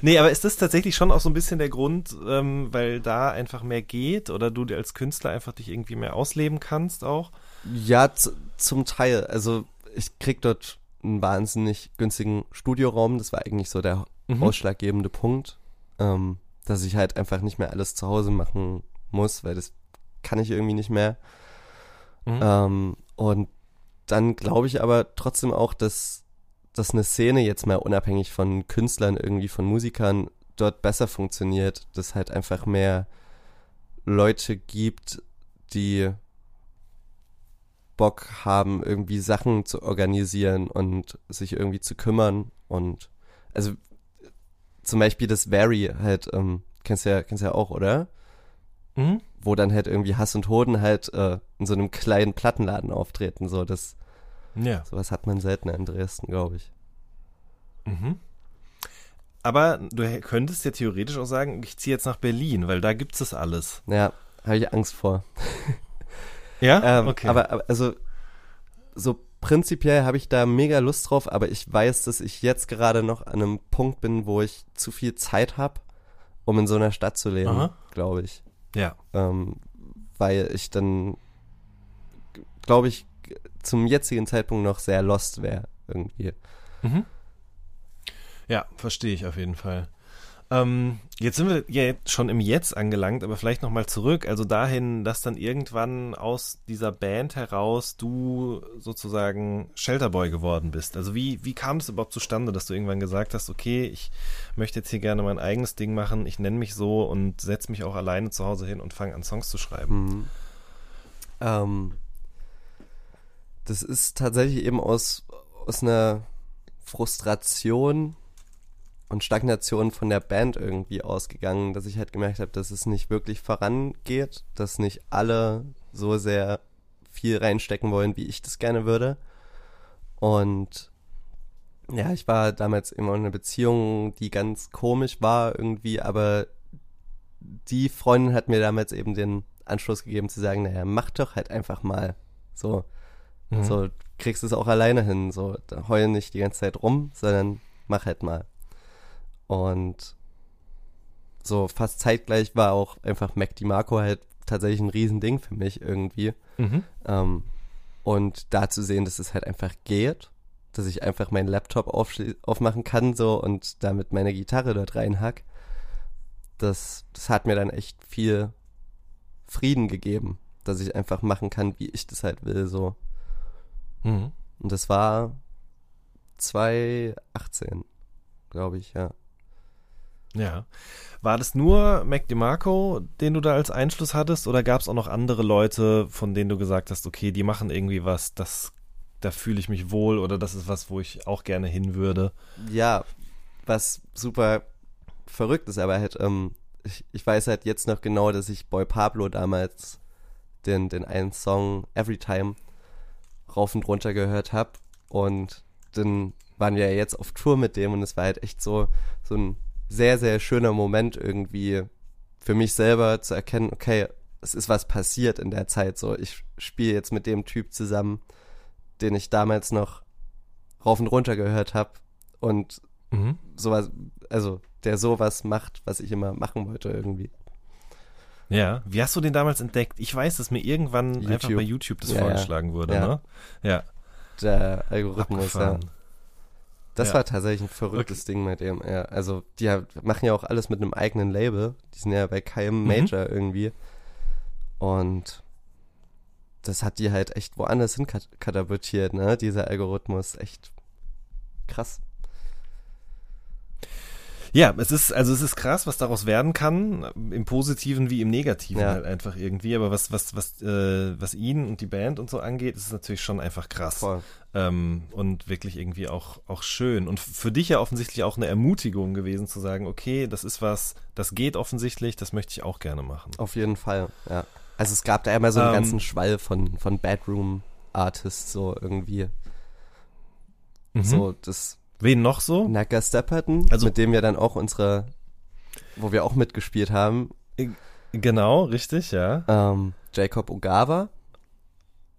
Nee, aber ist das tatsächlich schon auch so ein bisschen der Grund, ähm, weil da einfach mehr geht oder du als Künstler einfach dich irgendwie mehr ausleben kannst auch? Ja, zum Teil. Also ich krieg dort einen wahnsinnig günstigen Studioraum. Das war eigentlich so der mhm. ausschlaggebende Punkt, ähm, dass ich halt einfach nicht mehr alles zu Hause machen muss, weil das kann ich irgendwie nicht mehr. Mhm. Ähm, und dann glaube ich aber trotzdem auch, dass, dass eine Szene jetzt mal unabhängig von Künstlern, irgendwie von Musikern, dort besser funktioniert, dass halt einfach mehr Leute gibt, die Bock haben, irgendwie Sachen zu organisieren und sich irgendwie zu kümmern. Und also zum Beispiel das Vary halt, ähm, kennst du ja, kennst ja auch, oder? Mhm. Wo dann halt irgendwie Hass und Hoden halt äh, in so einem kleinen Plattenladen auftreten. So, das ja. sowas hat man selten in Dresden, glaube ich. Mhm. Aber du könntest ja theoretisch auch sagen, ich ziehe jetzt nach Berlin, weil da gibt es das alles. Ja, habe ich Angst vor. Ja? Ähm, okay. Aber, aber also so prinzipiell habe ich da mega Lust drauf, aber ich weiß, dass ich jetzt gerade noch an einem Punkt bin, wo ich zu viel Zeit habe, um in so einer Stadt zu leben, glaube ich. Ja. Ähm, weil ich dann, glaube ich, zum jetzigen Zeitpunkt noch sehr lost wäre irgendwie. Mhm. Ja, verstehe ich auf jeden Fall. Ähm, jetzt sind wir ja schon im Jetzt angelangt, aber vielleicht nochmal zurück. Also dahin, dass dann irgendwann aus dieser Band heraus du sozusagen Shelterboy geworden bist. Also wie, wie kam es überhaupt zustande, dass du irgendwann gesagt hast, okay, ich möchte jetzt hier gerne mein eigenes Ding machen, ich nenne mich so und setze mich auch alleine zu Hause hin und fange an Songs zu schreiben? Mhm. Ähm, das ist tatsächlich eben aus, aus einer Frustration und Stagnation von der Band irgendwie ausgegangen, dass ich halt gemerkt habe, dass es nicht wirklich vorangeht, dass nicht alle so sehr viel reinstecken wollen, wie ich das gerne würde. Und ja, ich war damals immer in einer Beziehung, die ganz komisch war irgendwie, aber die Freundin hat mir damals eben den Anschluss gegeben zu sagen, naja, mach doch halt einfach mal. So, mhm. so kriegst du es auch alleine hin. So, heul nicht die ganze Zeit rum, sondern mach halt mal. Und so fast zeitgleich war auch einfach Mac DiMarco halt tatsächlich ein Riesending für mich irgendwie. Mhm. Ähm, und da zu sehen, dass es halt einfach geht, dass ich einfach meinen Laptop aufmachen kann so und damit meine Gitarre dort reinhack, das, das hat mir dann echt viel Frieden gegeben, dass ich einfach machen kann, wie ich das halt will, so. Mhm. Und das war 2018, glaube ich, ja. Ja. War das nur Mac DeMarco, den du da als Einschluss hattest, oder gab es auch noch andere Leute, von denen du gesagt hast, okay, die machen irgendwie was, das, da fühle ich mich wohl oder das ist was, wo ich auch gerne hin würde? Ja, was super verrückt ist, aber halt, ähm, ich, ich weiß halt jetzt noch genau, dass ich Boy Pablo damals den, den einen Song Everytime rauf und runter gehört habe und dann waren wir ja jetzt auf Tour mit dem und es war halt echt so, so ein sehr, sehr schöner Moment irgendwie für mich selber zu erkennen, okay, es ist was passiert in der Zeit. So, ich spiele jetzt mit dem Typ zusammen, den ich damals noch rauf und runter gehört habe und mhm. sowas, also der sowas macht, was ich immer machen wollte irgendwie. Ja, wie hast du den damals entdeckt? Ich weiß, dass mir irgendwann YouTube. einfach bei YouTube das ja, vorgeschlagen wurde, ja. ne? Ja. Der Algorithmus, ja. Das ja. war tatsächlich ein verrücktes okay. Ding mit dem. Ja, also die machen ja auch alles mit einem eigenen Label. Die sind ja bei keinem mhm. Major mhm. irgendwie. Und das hat die halt echt woanders hin katapultiert, ne? Dieser Algorithmus. Echt krass. Ja, es ist, also es ist krass, was daraus werden kann, im Positiven wie im Negativen ja. halt einfach irgendwie. Aber was, was, was, äh, was ihn und die Band und so angeht, ist es natürlich schon einfach krass. Ähm, und wirklich irgendwie auch, auch schön. Und für dich ja offensichtlich auch eine Ermutigung gewesen zu sagen, okay, das ist was, das geht offensichtlich, das möchte ich auch gerne machen. Auf jeden Fall, ja. Also es gab da immer so einen ähm, ganzen Schwall von, von Bedroom-Artists, so irgendwie. Mhm. So, das Wen noch so? Naga Stepperton, also, mit dem wir dann auch unsere, wo wir auch mitgespielt haben. Genau, richtig, ja. Ähm, Jacob Ogawa.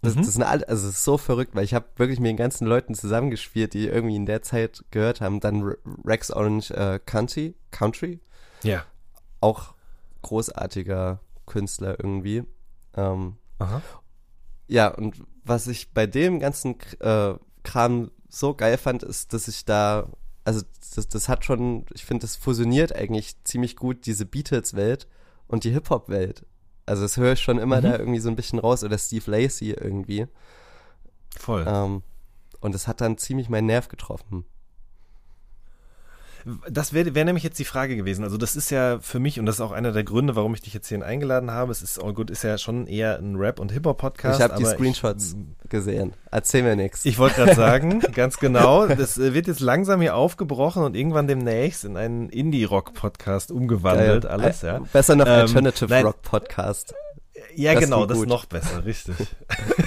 Das, Mhm. das sind alle, also es ist so verrückt, weil ich habe wirklich mit den ganzen Leuten zusammengespielt, die irgendwie in der Zeit gehört haben. Dann Re- Rex Orange äh, Country, Country, Ja. auch großartiger Künstler irgendwie. Ähm, Aha. ja, und was ich bei dem ganzen äh, Kram so geil fand, ist, dass ich da, also das, das hat schon, ich finde, das fusioniert eigentlich ziemlich gut diese Beatles-Welt und die Hip-Hop-Welt. Also das höre ich schon immer Mhm. da irgendwie so ein bisschen raus oder Steve Lacey irgendwie. Voll. Ähm, und es hat dann ziemlich meinen Nerv getroffen. Das wäre wär nämlich jetzt die Frage gewesen. Also das ist ja für mich, und das ist auch einer der Gründe, warum ich dich jetzt hierhin eingeladen habe, es ist All Good ist ja schon eher ein Rap- und Hip-Hop-Podcast. ich habe die Screenshots gesehen. Erzähl mir nichts. Ich, ich wollte gerade sagen, ganz genau, das äh, wird jetzt langsam hier aufgebrochen und irgendwann demnächst in einen Indie-Rock-Podcast umgewandelt, alles, ja. Besser noch Ähm, Alternative nein. Rock Podcast. Ja, Das genau, das ist noch besser, richtig.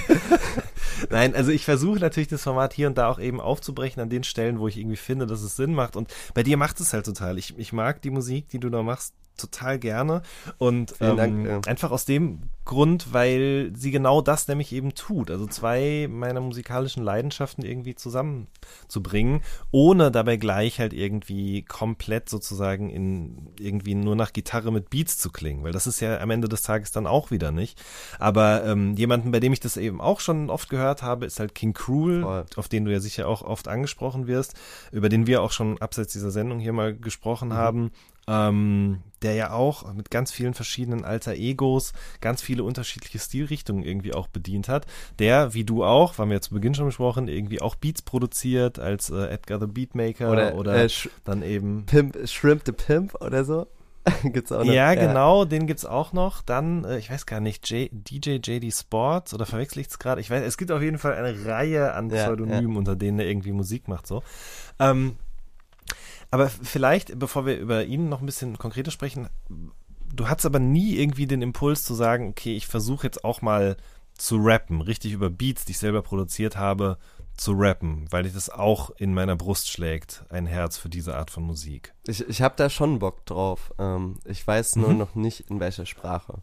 Nein, also ich versuche natürlich das Format hier und da auch eben aufzubrechen an den Stellen, wo ich irgendwie finde, dass es Sinn macht. Und bei dir macht es halt total. Ich, ich mag die Musik, die du da machst, total gerne. Und Vielen ähm, Dank, ja. einfach aus dem Grund, weil sie genau das nämlich eben tut. Also zwei meiner musikalischen Leidenschaften irgendwie zusammenzubringen, ohne dabei gleich halt irgendwie komplett sozusagen in irgendwie nur nach Gitarre mit Beats zu klingen, weil das ist ja am Ende des Tages dann auch wieder nicht. Aber ähm, jemanden, bei dem ich das eben auch schon oft gehört habe, ist halt King Cruel, Voll. auf den du ja sicher auch oft angesprochen wirst, über den wir auch schon abseits dieser Sendung hier mal gesprochen haben. Ähm, der ja auch mit ganz vielen verschiedenen alter Egos ganz viele unterschiedliche Stilrichtungen irgendwie auch bedient hat. Der, wie du auch, haben wir ja zu Beginn schon besprochen, irgendwie auch Beats produziert als äh, Edgar the Beatmaker oder, Oder, äh, dann eben Pimp, Shrimp the Pimp oder so. Gibt's auch noch. ja, genau, den gibt's auch noch. Dann, äh, ich weiß gar nicht, J DJ JD Sports oder verwechsel ich es gerade? Ich weiß, es gibt auf jeden Fall eine Reihe an Ja, Pseudonymen, unter denen er irgendwie Musik macht, so. Ähm, aber vielleicht, bevor wir über ihn noch ein bisschen konkreter sprechen, du hattest aber nie irgendwie den Impuls zu sagen, okay, ich versuche jetzt auch mal zu rappen, richtig über Beats, die ich selber produziert habe, zu rappen, weil ich das auch in meiner Brust schlägt, ein Herz für diese Art von Musik. Ich, ich habe da schon Bock drauf. Ähm, ich weiß nur Mhm. noch nicht, in welcher Sprache.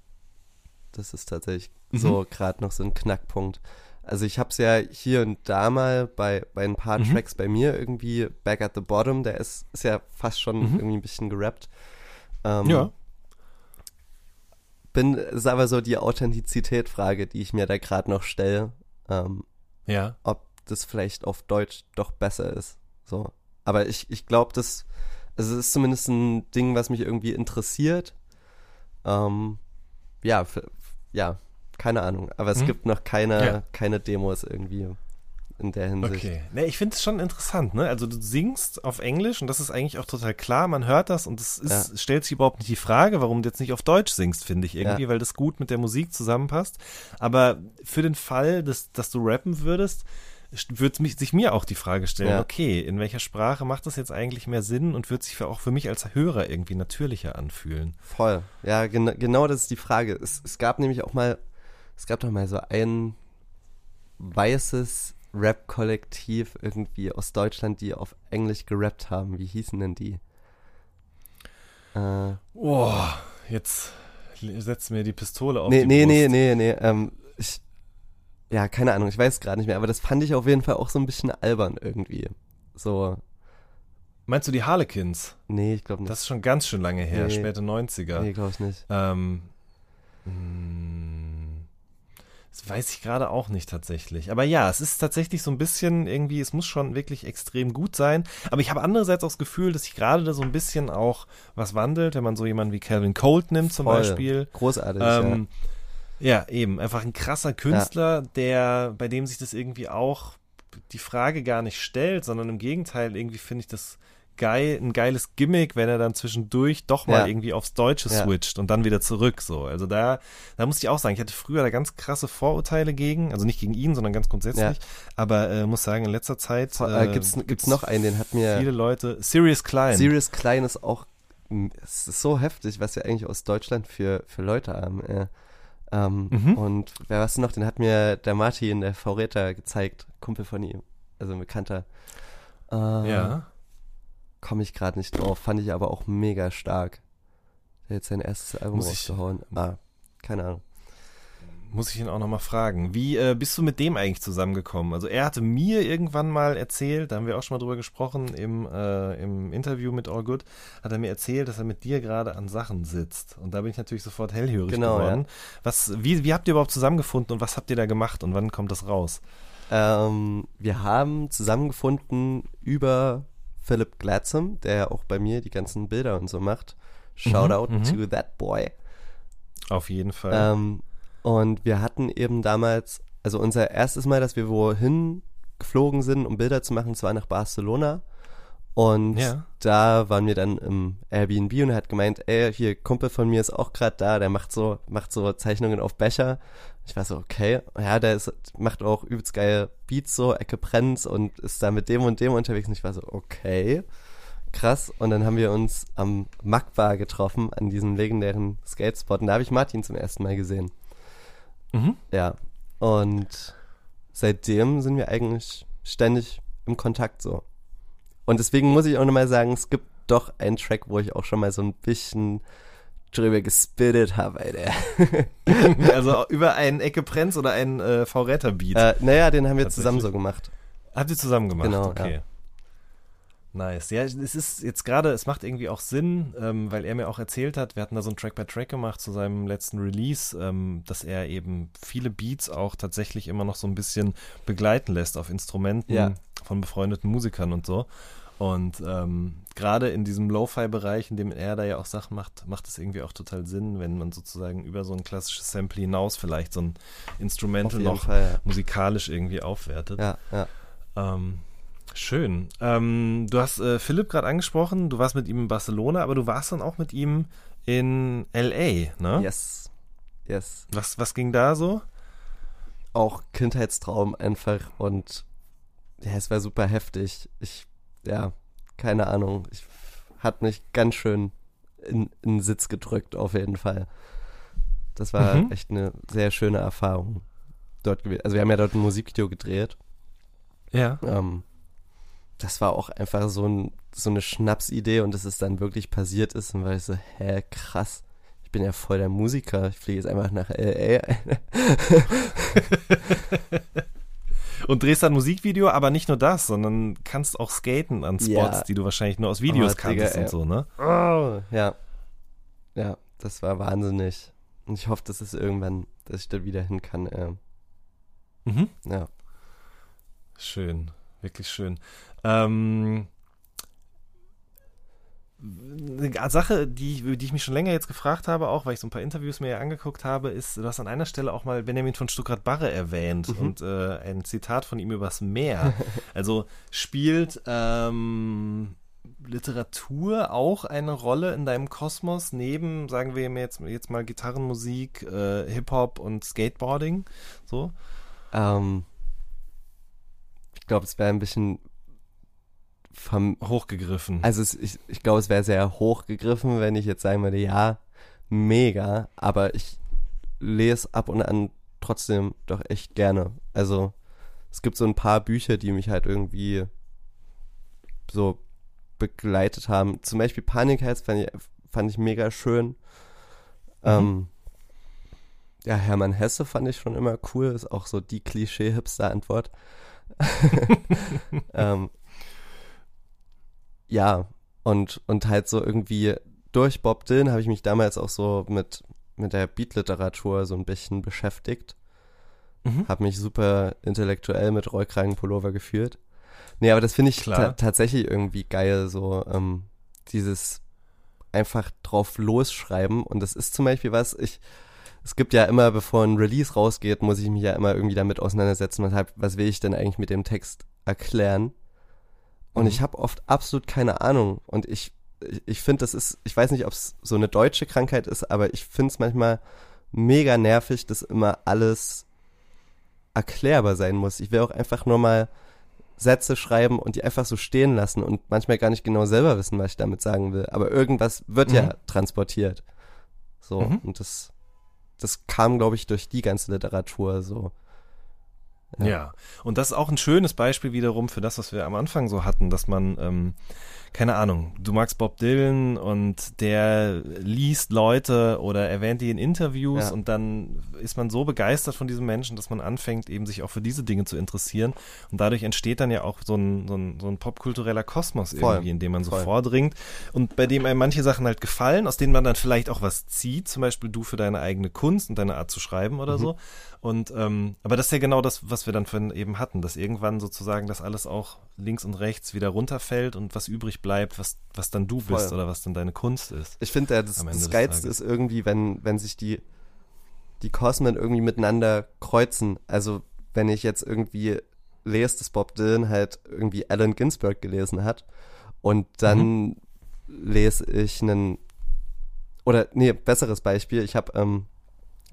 Das ist tatsächlich Mhm. so gerade noch so ein Knackpunkt. Also ich habe es ja hier und da mal bei, bei ein paar Mhm. Tracks bei mir irgendwie Back at the Bottom, der ist, ist ja fast schon Mhm. irgendwie ein bisschen gerappt. Ähm, Ja. Bin, ist aber so die Authentizität-Frage, die ich mir da gerade noch stelle, ähm, Ja. ob das vielleicht auf Deutsch doch besser ist. So. Aber ich, ich glaube, das, also es ist zumindest ein Ding, was mich irgendwie interessiert. Ähm, ja, ja, keine Ahnung. Aber es Mhm. gibt noch keine, Ja. keine Demos irgendwie in der Hinsicht. Okay. Ne, ich finde es schon interessant, ne? Also du singst auf Englisch und das ist eigentlich auch total klar, man hört das und es ist, Ja. stellt sich überhaupt nicht die Frage, warum du jetzt nicht auf Deutsch singst, finde ich irgendwie, Ja. weil das gut mit der Musik zusammenpasst. Aber für den Fall, dass, dass du rappen würdest, würde sich mir auch die Frage stellen, Ja. okay, in welcher Sprache macht das jetzt eigentlich mehr Sinn und wird sich für, auch für mich als Hörer irgendwie natürlicher anfühlen? Voll. Ja, gen genau das ist die Frage. Es, es gab nämlich auch mal, es gab doch mal so ein weißes Rap-Kollektiv irgendwie aus Deutschland, die auf Englisch gerappt haben. Wie hießen denn die? Äh, Boah, jetzt setzt mir die Pistole auf nee, die nee, Brust. nee, nee, nee, ähm, ich, ja, keine Ahnung, ich weiß gerade nicht mehr, aber das fand ich auf jeden Fall auch so ein bisschen albern irgendwie. So, Meinst du die Harlequins? nee, ich glaube nicht. Das ist schon ganz schön lange her, Nee. späte 90er. nee, glaube ich nicht. Ähm, mh, das weiß ich gerade auch nicht tatsächlich. Aber ja, es ist tatsächlich so ein bisschen irgendwie, es muss schon wirklich extrem gut sein. Aber ich habe andererseits auch das Gefühl, dass sich gerade da so ein bisschen auch was wandelt, wenn man so jemanden wie Calvin Colt nimmt zum Voll. Beispiel. Großartig, Ähm, ja. eben, einfach ein krasser Künstler, der, bei dem sich das irgendwie auch die Frage gar nicht stellt, sondern im Gegenteil, irgendwie finde ich das geil, ein geiles Gimmick, wenn er dann zwischendurch doch mal Ja. irgendwie aufs Deutsche Ja. switcht und dann wieder zurück, so. Also da, da muss ich auch sagen, ich hatte früher da ganz krasse Vorurteile gegen, also nicht gegen ihn, sondern ganz grundsätzlich, aber äh, muss sagen, in letzter Zeit Ja. Äh, gibt's, gibt's noch einen, den hat mir viele Leute, Sirius Klein. Sirius Klein ist auch, es ist so heftig, was wir eigentlich aus Deutschland für, für Leute haben. Äh. Ähm, Mhm. Und wer was noch, den hat mir der Martin, der V-Räter, gezeigt, Kumpel von ihm, also ein Bekannter. Äh, ja. Komme ich gerade nicht drauf, fand ich aber auch mega stark. Der hat jetzt sein erstes Album Muss ich- rausgehauen. Ah, keine Ahnung. muss ich ihn auch nochmal fragen. Wie äh, bist du mit dem eigentlich zusammengekommen? Also er hatte mir irgendwann mal erzählt, da haben wir auch schon mal drüber gesprochen im, äh, im Interview mit All Good, hat er mir erzählt, dass er mit dir gerade an Sachen sitzt. Und da bin ich natürlich sofort hellhörig Genau, geworden. ja. Was, wie, wie habt ihr überhaupt zusammengefunden und was habt ihr da gemacht und wann kommt das raus? Ähm, wir haben zusammengefunden über Philip Gladsam, der ja auch bei mir die ganzen Bilder und so macht. Shoutout mhm. to that boy. Auf jeden Fall. Ähm, und wir hatten eben damals, also unser erstes Mal, dass wir wohin geflogen sind, um Bilder zu machen, das war nach Barcelona. Und Ja. da waren wir dann im Airbnb und er hat gemeint, ey, hier, Kumpel von mir ist auch gerade da, der macht so, macht so Zeichnungen auf Becher. Ich war so, okay, ja, der ist, macht auch übelst geile Beats so, Ecke brennt und ist da mit dem und dem unterwegs. Und ich war so, okay, krass. Und dann haben wir uns am Magbar getroffen, an diesem legendären Skatespot. Und da habe ich Martin zum ersten Mal gesehen. mhm. Ja. Und seitdem sind wir eigentlich ständig im Kontakt so. Und deswegen muss ich auch nochmal sagen, es gibt doch einen Track, wo ich auch schon mal so ein bisschen drüber gespittet habe, Alter. also über einen Ecke Prenz oder einen äh, V-Räter-Beat. äh, naja, den haben wir zusammen so gemacht. Habt ihr zusammen gemacht? Genau, okay. ja. Nice. Ja, es ist jetzt gerade, es macht irgendwie auch Sinn, ähm, weil er mir auch erzählt hat, wir hatten da so ein Track-by-Track gemacht zu seinem letzten Release, ähm, dass er eben viele Beats auch tatsächlich immer noch so ein bisschen begleiten lässt auf Instrumenten Ja. von befreundeten Musikern und so. Und ähm, gerade in diesem Lo-Fi-Bereich, in dem er da ja auch Sachen macht, macht es irgendwie auch total Sinn, wenn man sozusagen über so ein klassisches Sample hinaus vielleicht so ein Instrumental noch Fall, musikalisch irgendwie aufwertet. ja. Ja, ja. Ähm, schön. Ähm, du hast äh, Philipp gerade angesprochen, du warst mit ihm in Barcelona, aber du warst dann auch mit ihm in LA, ne? Yes. Yes. Was, was ging da so? Auch Kindheitstraum einfach und ja, es war super heftig. Ich, ja, keine Ahnung. Ich hat mich ganz schön in, in den Sitz gedrückt, auf jeden Fall. Das war Mhm. echt eine sehr schöne Erfahrung dort gewesen. Also wir haben ja dort ein Musikvideo gedreht. Ja. Ähm, das war auch einfach so, ein, so eine Schnapsidee und dass es dann wirklich passiert ist. Und war ich so, hä, krass. Ich bin ja voll der Musiker. Ich fliege jetzt einfach nach L.A. Und drehst dann ein Musikvideo, aber nicht nur das, sondern kannst auch skaten an Spots, Ja. die du wahrscheinlich nur aus Videos Oh, kanntest und so, ne? Oh, ja. Ja, das war wahnsinnig. Und ich hoffe, dass es irgendwann, dass ich da wieder hin kann. Äh, Mhm. ja. Schön, wirklich schön. Ähm, eine Sache, die, die ich mich schon länger jetzt gefragt habe, auch weil ich so ein paar Interviews mir ja angeguckt habe, ist, du hast an einer Stelle auch mal Benjamin von Stuttgart-Barre erwähnt Mhm. und äh, ein Zitat von ihm übers Meer. also spielt ähm, Literatur auch eine Rolle in deinem Kosmos, neben, sagen wir jetzt, jetzt mal Gitarrenmusik, äh, Hip-Hop und Skateboarding? So? Ähm, ich glaube, es wäre ein bisschen Hochgegriffen. Also es, ich, ich glaube, es wäre sehr hochgegriffen, wenn ich jetzt sagen würde, ja, mega, aber ich lese ab und an trotzdem doch echt gerne. Also es gibt so ein paar Bücher, die mich halt irgendwie so begleitet haben. Zum Beispiel Panikherz fand ich, fand ich mega schön. Ähm, ja, Hermann Hesse fand ich schon immer cool, ist auch so die Klischee-Hipster-Antwort. ähm, ja, und, und halt so irgendwie durch Bob Dylan habe ich mich damals auch so mit, mit der Beatliteratur so ein bisschen beschäftigt. Mhm. Habe mich super intellektuell mit Rollkragenpullover gefühlt. Nee, aber das finde ich ta tatsächlich irgendwie geil, so ähm, dieses einfach drauf losschreiben. Und das ist zum Beispiel was, ich, es gibt ja immer, bevor ein Release rausgeht, muss ich mich ja immer irgendwie damit auseinandersetzen, weshalb, was will ich denn eigentlich mit dem Text erklären. Und Mhm. ich habe oft absolut keine Ahnung. Und ich, ich, ich finde, das ist, ich weiß nicht, ob es so eine deutsche Krankheit ist, aber ich finde es manchmal mega nervig, dass immer alles erklärbar sein muss. Ich will auch einfach nur mal Sätze schreiben und die einfach so stehen lassen und manchmal gar nicht genau selber wissen, was ich damit sagen will. Aber irgendwas wird Mhm. ja transportiert. So, Mhm. und das, das kam, glaube ich, durch die ganze Literatur so. Ja. und das ist auch ein schönes Beispiel wiederum für das, was wir am Anfang so hatten, dass man ähm, keine Ahnung, du magst Bob Dylan und der liest Leute oder erwähnt die in Interviews Ja. und dann ist man so begeistert von diesem Menschen, dass man anfängt, eben sich auch für diese Dinge zu interessieren. Und dadurch entsteht dann ja auch so ein, so ein, so ein popkultureller Kosmos Voll. irgendwie, in dem man so Voll. vordringt und bei dem einem manche Sachen halt gefallen, aus denen man dann vielleicht auch was zieht, zum Beispiel du für deine eigene Kunst und deine Art zu schreiben Mhm. oder so. Und ähm, aber das ist ja genau das, was wir dann vorhin eben hatten, dass irgendwann sozusagen das alles auch links und rechts wieder runterfällt und was übrig bleibt, was, was dann du bist Voll. oder was dann deine Kunst ist. Ich finde, das, das Geilste ist irgendwie, wenn, wenn sich die, die Kosmen irgendwie miteinander kreuzen. Also, wenn ich jetzt irgendwie lese, dass Bob Dylan halt irgendwie Allen Ginsberg gelesen hat und dann lese ich einen, oder nee, besseres Beispiel, ich habe ähm,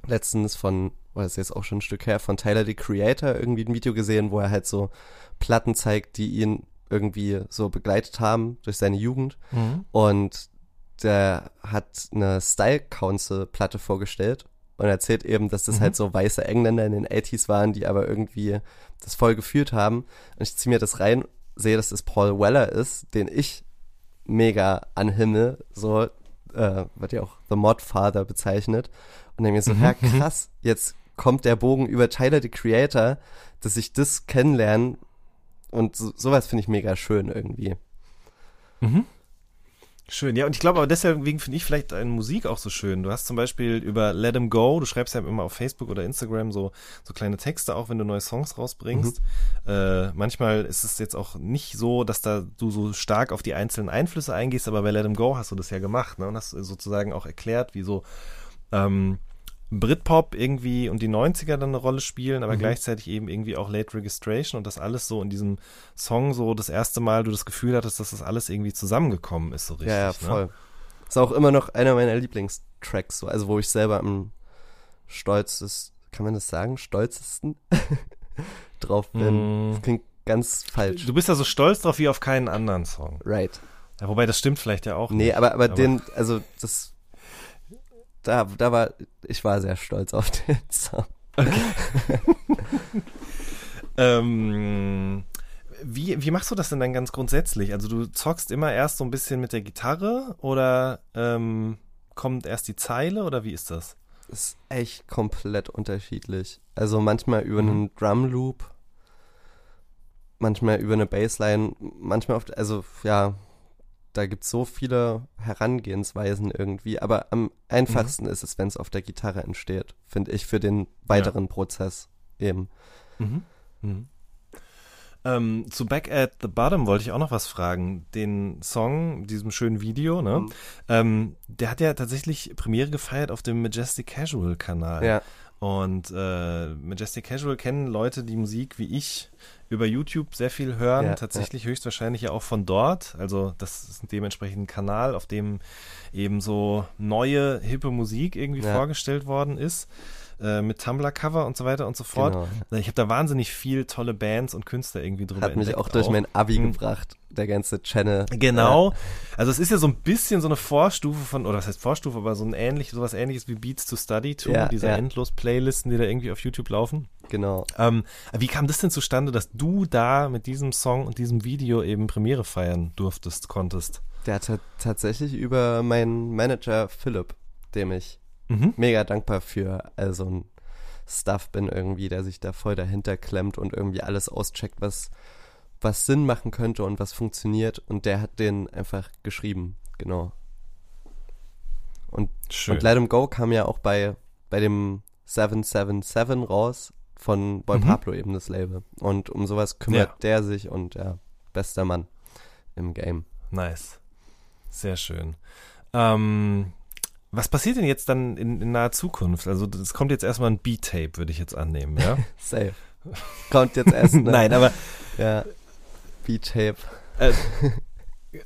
letztens von, oder ist jetzt auch schon ein Stück her, von Tyler, the Creator, irgendwie ein Video gesehen, wo er halt so Platten zeigt, die ihn irgendwie so begleitet haben durch seine Jugend. Und der hat eine Style Council Platte vorgestellt und erzählt eben, dass das Mhm. halt so weiße Engländer in den 80s waren, die aber irgendwie das voll geführt haben. Und ich ziehe mir das rein, sehe, dass das Paul Weller ist, den ich mega anhimmel, so, äh, wird ja auch The Mod Father bezeichnet. Und denke mir so, ja krass, jetzt kommt der Bogen über Tyler, the Creator, dass ich das kennenlernen und so, sowas finde ich mega schön irgendwie. Schön, ja, und ich glaube aber deswegen finde ich vielleicht deine Musik auch so schön. Du hast zum Beispiel über Let 'em Go, du schreibst ja immer auf Facebook oder Instagram so, so kleine Texte, auch wenn du neue Songs rausbringst. Äh, manchmal ist es jetzt auch nicht so, dass da du so stark auf die einzelnen Einflüsse eingehst, aber bei Let 'em Go hast du das ja gemacht, ne? Und hast sozusagen auch erklärt, wie so ähm, Britpop irgendwie und die 90er dann eine Rolle spielen, aber gleichzeitig eben irgendwie auch Late Registration und das alles so in diesem Song so das erste Mal du das Gefühl hattest, dass das alles irgendwie zusammengekommen ist so richtig. ja, ja, Ne? voll. Ist auch immer noch einer meiner Lieblingstracks, so, also wo ich selber am stolzest, kann man das sagen, stolzesten drauf bin. Mm. Das klingt ganz falsch. Du bist ja so stolz drauf wie auf keinen anderen Song. Right. Ja, wobei das stimmt vielleicht ja auch. Nee, nicht. aber, aber, den, also das, da, da war, ich war sehr stolz auf den Song. Ähm, wie, wie machst du das denn dann ganz grundsätzlich? Also du zockst immer erst so ein bisschen mit der Gitarre oder ähm, kommt erst die Zeile oder wie ist das? Ist echt komplett unterschiedlich. Also manchmal über Mhm. einen Drum Loop, manchmal über eine Bassline, manchmal auf, also ja, da gibt's so viele Herangehensweisen irgendwie, aber am einfachsten ist es, wenn es auf der Gitarre entsteht, finde ich, für den weiteren Prozess eben. Mhm. Mhm. Ähm, zu Back at the Bottom wollte ich auch noch was fragen. Den Song, diesem schönen Video, ne? Mhm. Ähm, der hat ja tatsächlich Premiere gefeiert auf dem Majestic Casual Kanal. Ja, Und äh, Majestic Casual kennen Leute, die Musik wie ich über YouTube sehr viel hören, Ja, tatsächlich höchstwahrscheinlich ja auch von dort. Also das ist dementsprechend ein Kanal, auf dem eben so neue, hippe Musik irgendwie Ja. vorgestellt worden ist. Äh, mit Tumblr-Cover und so weiter und so fort. genau. Ich habe da wahnsinnig viel tolle Bands und Künstler irgendwie drüber Hat mich auch durch mein Abi Mhm. gebracht, der ganze Channel. Genau. Also es ist ja so ein bisschen so eine Vorstufe von, oder was heißt Vorstufe, aber so ein ähnlich, sowas ähnliches wie Beats to Study to, Ja, diese ja. endlos Playlisten, die da irgendwie auf YouTube laufen. Genau. Ähm, wie kam das denn zustande, dass du da mit diesem Song und diesem Video eben Premiere feiern durftest, konntest? Der hat tatsächlich über meinen Manager Philipp, dem ich Mhm. mega dankbar für all so ein Stuff bin irgendwie, der sich da voll dahinter klemmt und irgendwie alles auscheckt, was, was Sinn machen könnte und was funktioniert. Und der hat den einfach geschrieben, genau. Und, Schön. und Let 'em Go kam ja auch bei, bei dem 777 raus von Boy Mhm. Pablo eben das Label. Und um sowas kümmert Ja. der sich und ja, bester Mann im Game. Nice. Sehr schön. Ähm, was passiert denn jetzt dann in, in naher Zukunft? Also es kommt jetzt erstmal ein Beat-Tape, würde ich jetzt annehmen, ja? Safe. Kommt jetzt erst, ne? Nein, aber Ja. B-Tape. Äh,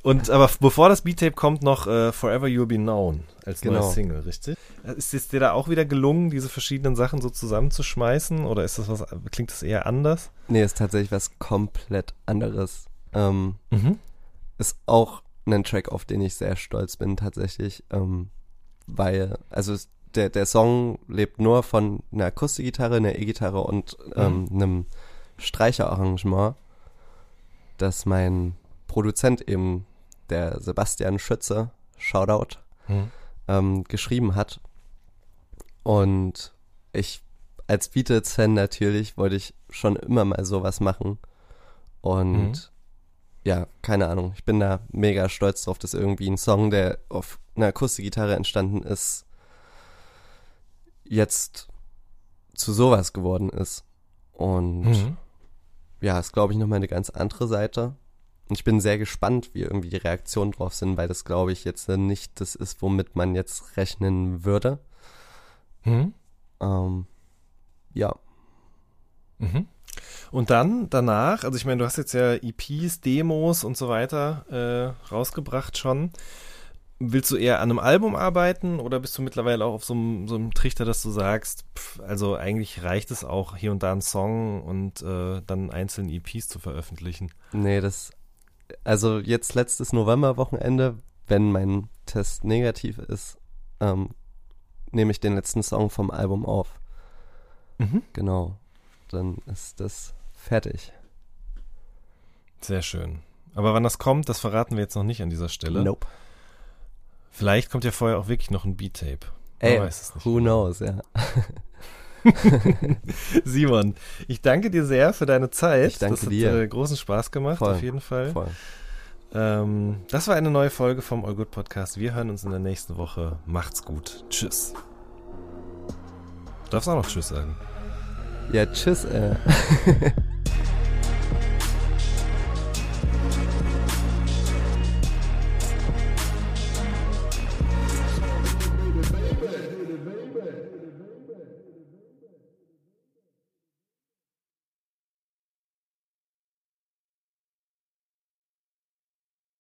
und aber bevor das Beat-Tape kommt, noch äh, Forever You'll Be Known als Genau. neues Single, richtig? Ist es dir da auch wieder gelungen, diese verschiedenen Sachen so zusammenzuschmeißen? Oder ist das was, klingt das eher anders? Nee, ist tatsächlich was komplett anderes. Ähm, Mhm. ist auch ein Track, auf den ich sehr stolz bin, tatsächlich. Ähm, weil, also es, der, der Song lebt nur von einer Akustikgitarre, einer E-Gitarre und ähm, einem Streicherarrangement, das mein Produzent eben der Sebastian Schütze, Shoutout, Hm. ähm, geschrieben hat. Und ich als Beatles-Fan natürlich wollte ich schon immer mal sowas machen. Und Mhm. Ja, keine Ahnung. Ich bin da mega stolz drauf, dass irgendwie ein Song, der auf einer Akustikgitarre entstanden ist, jetzt zu sowas geworden ist. Und Mhm. ja, ist glaube ich nochmal eine ganz andere Seite. Und ich bin sehr gespannt, wie irgendwie die Reaktionen drauf sind, weil das glaube ich jetzt nicht das ist, womit man jetzt rechnen würde. Mhm. Ähm, ja, Mhm. Und dann danach, also ich meine, du hast jetzt ja EPs, Demos und so weiter äh, rausgebracht schon. Willst du eher an einem Album arbeiten oder bist du mittlerweile auch auf so einem, so einem Trichter, dass du sagst, pff, also eigentlich reicht es auch, hier und da einen Song und äh, dann einzelne EPs zu veröffentlichen? nee, das, also jetzt letztes Novemberwochenende, wenn mein Test negativ ist, ähm, nehme ich den letzten Song vom Album auf. Mhm. Genau, dann ist das fertig. Sehr schön. Aber wann das kommt, das verraten wir jetzt noch nicht an dieser Stelle. Nope. Vielleicht kommt ja vorher auch wirklich noch ein Beat-Tape. Ey, Man weiß es nicht. who knows, ja. Simon, ich danke dir sehr für deine Zeit. Ich danke das hat dir. Äh, großen Spaß gemacht, Voll, auf jeden Fall. Ähm, das war eine neue Folge vom All Good Podcast. Wir hören uns in der nächsten Woche. Macht's gut. Tschüss. Du darfst auch noch Tschüss sagen. Ja, tschüss, äh.